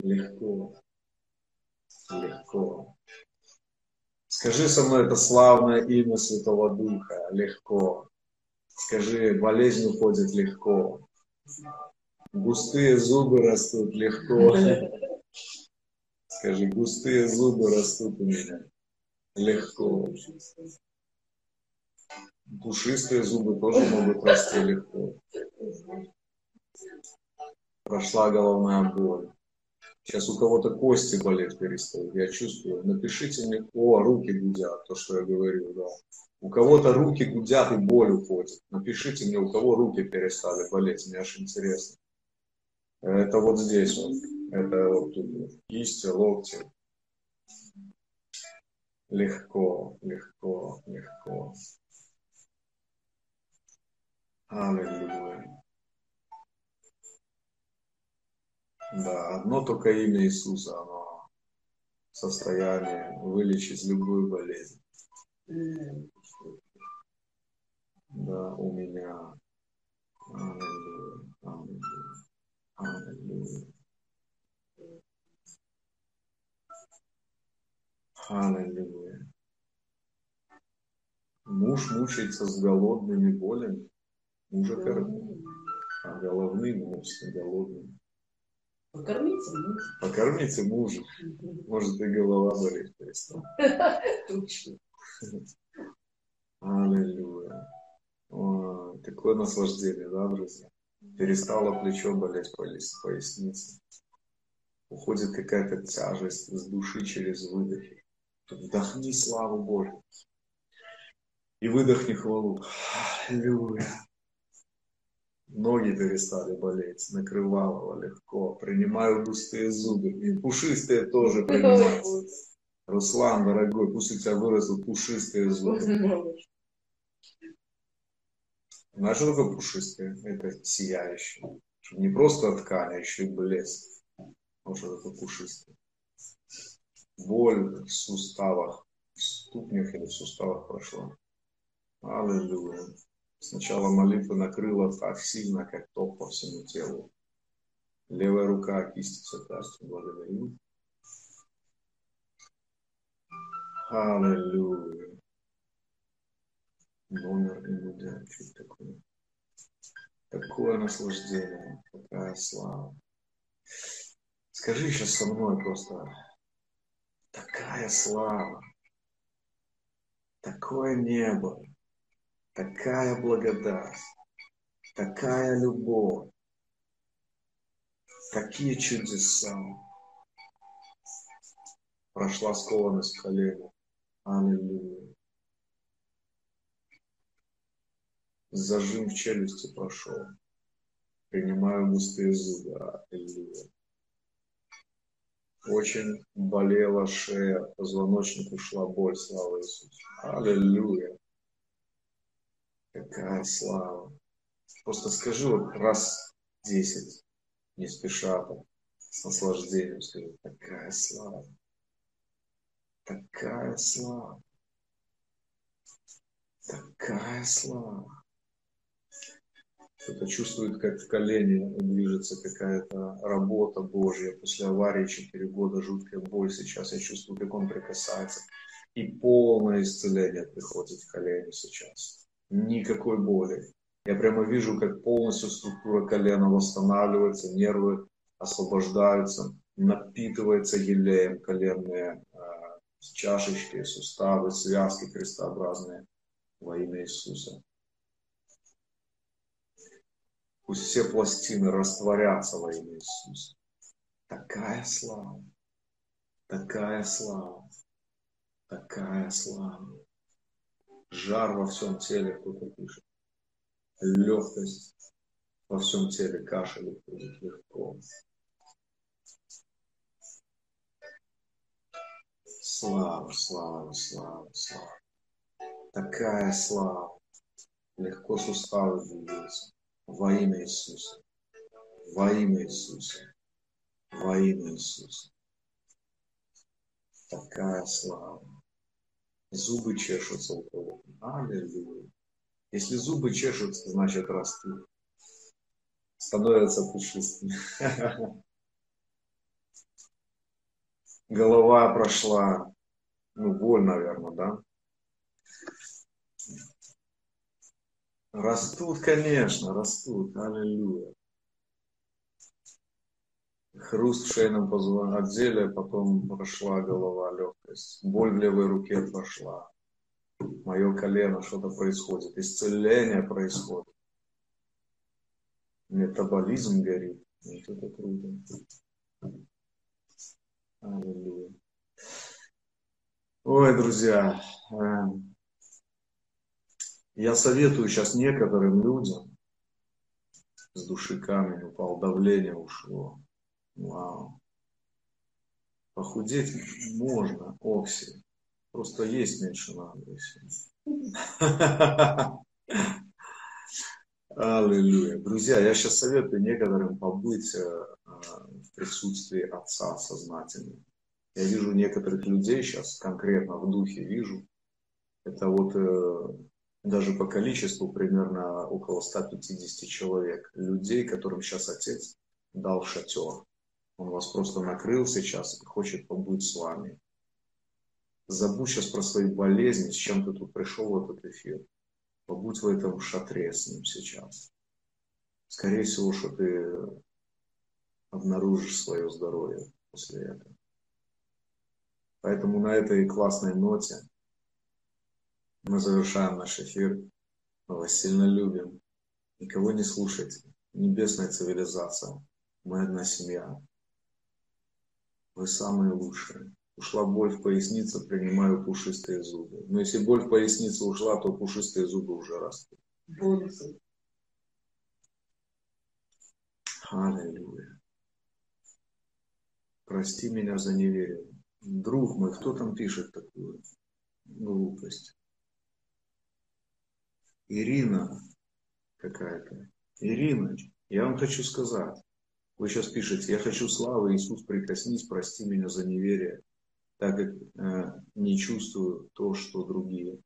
Легко. Легко. Скажи со мной это славное имя Святого Духа. Легко. Скажи, болезнь уходит легко. Густые зубы растут легко. Скажи, густые зубы растут у меня. Легко. Пушистые зубы тоже могут расти легко. Прошла головная боль. Сейчас у кого-то кости болеть перестают, я чувствую. Напишите мне, о, руки гудят, то, что я говорил, да. У кого-то руки гудят и боль уходит. Напишите мне, у кого руки перестали болеть, мне аж интересно. Это вот здесь вот, это вот тут, кисти, локти. Легко, легко, легко. Аллилуйя. Да, одно только имя Иисуса, оно в состоянии вылечить любую болезнь. Да, у меня. Аллилуйя, аллилуйя, аллилуйя. Аллилуйя. Муж мучается с голодными болями, мужа кормит, а головным муж с голодным. Покормите мужа. Покормите мужа. Может, и голова перестала. Точно. Аллилуйя. О, такое наслаждение, да, друзья? Перестало плечо болеть по пояснице. уходит какая-то тяжесть с души через выдохи. Вдохни славу Божью и выдохни хвалу. Аллилуйя. Ноги перестали болеть, накрывало легко. Принимаю густые зубы. И пушистые тоже принимаются. Руслан, дорогой, пусть у тебя вырастут пушистые зубы. Знаешь, что такое пушистые? Это сияющие. Не просто ткань, а еще и блеск. Вот что такое пушистые. Боль в суставах, в ступнях или в суставах прошла. Аллилуйя. Сначала молитва накрыла так сильно, как топ по всему телу. Левая рука, кисть цветастью. Благодарю. Аллилуйя. Номер МУД. Что такое? Такое наслаждение, такая слава. Скажи сейчас со мной просто. Такая слава. Такое небо такая благодать, такая любовь, такие чудеса. Прошла скованность колена. Аллилуйя. Зажим в челюсти прошел. Принимаю густые зубы. Аллилуйя. Очень болела шея, позвоночник ушла боль, слава Иисусу. Аллилуйя. Какая слава. Просто скажи вот раз десять, не спеша, там, с наслаждением скажи, такая слава. Такая слава. Такая слава. Кто-то чувствует, как в колене движется какая-то работа Божья. После аварии 4 года жуткая боль. Сейчас я чувствую, как он прикасается. И полное исцеление приходит в колени сейчас никакой боли. Я прямо вижу, как полностью структура колена восстанавливается, нервы освобождаются, напитывается елеем коленные э, чашечки, суставы, связки крестообразные во имя Иисуса. Пусть все пластины растворятся во имя Иисуса. Такая слава, такая слава, такая слава жар во всем теле, кто-то пишет, легкость во всем теле, кашель легко. Слава, слава, слава, слава. Такая слава. Легко суставы двигаются. Во имя Иисуса. Во имя Иисуса. Во имя Иисуса. Такая слава зубы чешутся у кого. Аллилуйя. Если зубы чешутся, значит растут. Становятся пушистыми. Голова прошла. Ну, боль, наверное, да? Растут, конечно, растут. Аллилуйя хруст в шейном отделе, потом прошла голова, легкость. Боль в левой руке прошла. Мое колено, что-то происходит. Исцеление происходит. Метаболизм горит. Вот это круто. Аллилуйя. Ой, друзья, эм, я советую сейчас некоторым людям, с души камень упал, давление ушло, Вау. Похудеть можно, Окси. Просто есть меньше надо. Аллилуйя. Друзья, я сейчас советую некоторым побыть э, в присутствии Отца сознательно. Я вижу некоторых людей сейчас, конкретно в духе вижу. Это вот э, даже по количеству примерно около 150 человек. Людей, которым сейчас Отец дал шатер. Он вас просто накрыл сейчас и хочет побыть с вами. Забудь сейчас про свои болезни, с чем ты тут пришел в этот эфир. Побудь в этом шатре с ним сейчас. Скорее всего, что ты обнаружишь свое здоровье после этого. Поэтому на этой классной ноте мы завершаем наш эфир. Мы вас сильно любим. Никого не слушайте. Небесная цивилизация. Мы одна семья. Вы самые лучшие. Ушла боль в пояснице, принимаю пушистые зубы. Но если боль в пояснице ушла, то пушистые зубы уже растут. Бонусы. Аллилуйя. Прости меня за неверие. Друг мой, кто там пишет такую глупость? Ирина какая-то. Ирина, я вам хочу сказать. Вы сейчас пишете, я хочу славы, Иисус, прикоснись, прости меня за неверие, так как э, не чувствую то, что другие.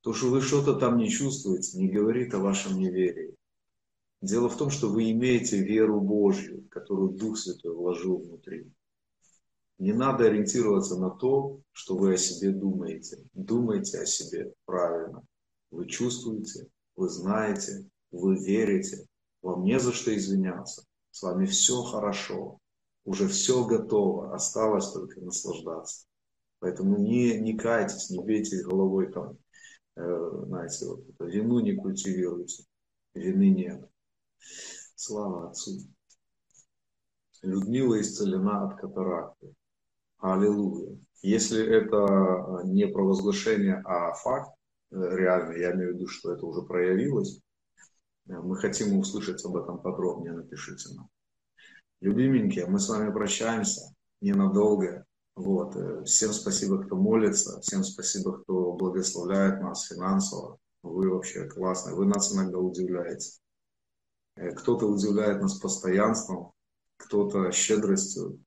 То, что вы что-то там не чувствуете, не говорит о вашем неверии. Дело в том, что вы имеете веру Божью, которую Дух Святой вложил внутри. Не надо ориентироваться на то, что вы о себе думаете. Думайте о себе правильно. Вы чувствуете, вы знаете, вы верите, вам не за что извиняться. С вами все хорошо, уже все готово, осталось только наслаждаться. Поэтому не, не кайтесь, не бейте головой там, э, знаете, вот это, вину не культивируйте, вины нет. Слава Отцу. Людмила исцелена от катаракты. Аллилуйя. Если это не провозглашение, а факт, э, реально, я имею в виду, что это уже проявилось, э, мы хотим услышать об этом подробнее, напишите нам. Любименькие, мы с вами прощаемся ненадолго. Вот. Э, всем спасибо, кто молится, всем спасибо, кто благословляет нас финансово. Вы вообще классные, вы нас иногда удивляете. Кто-то удивляет нас постоянством, кто-то щедростью,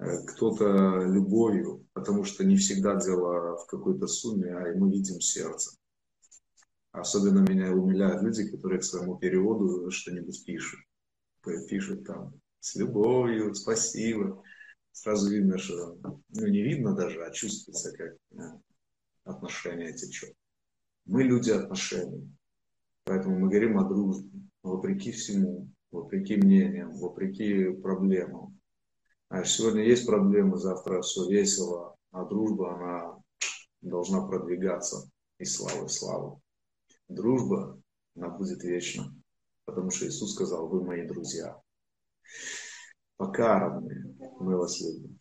Э, кто-то любовью, потому что не всегда дело в какой-то сумме, а мы видим сердце. Особенно меня умиляют люди, которые к своему переводу что-нибудь пишут. Пишут там с любовью, спасибо. Сразу видно, что, ну не видно даже, а чувствуется, как э, отношения течет. Мы люди отношений. Поэтому мы говорим о дружбе, вопреки всему, вопреки мнениям, вопреки проблемам. А сегодня есть проблемы, завтра все весело, а дружба, она должна продвигаться из славы в славу. Дружба, она будет вечна, потому что Иисус сказал, вы мои друзья. Пока, родные, мы вас любим.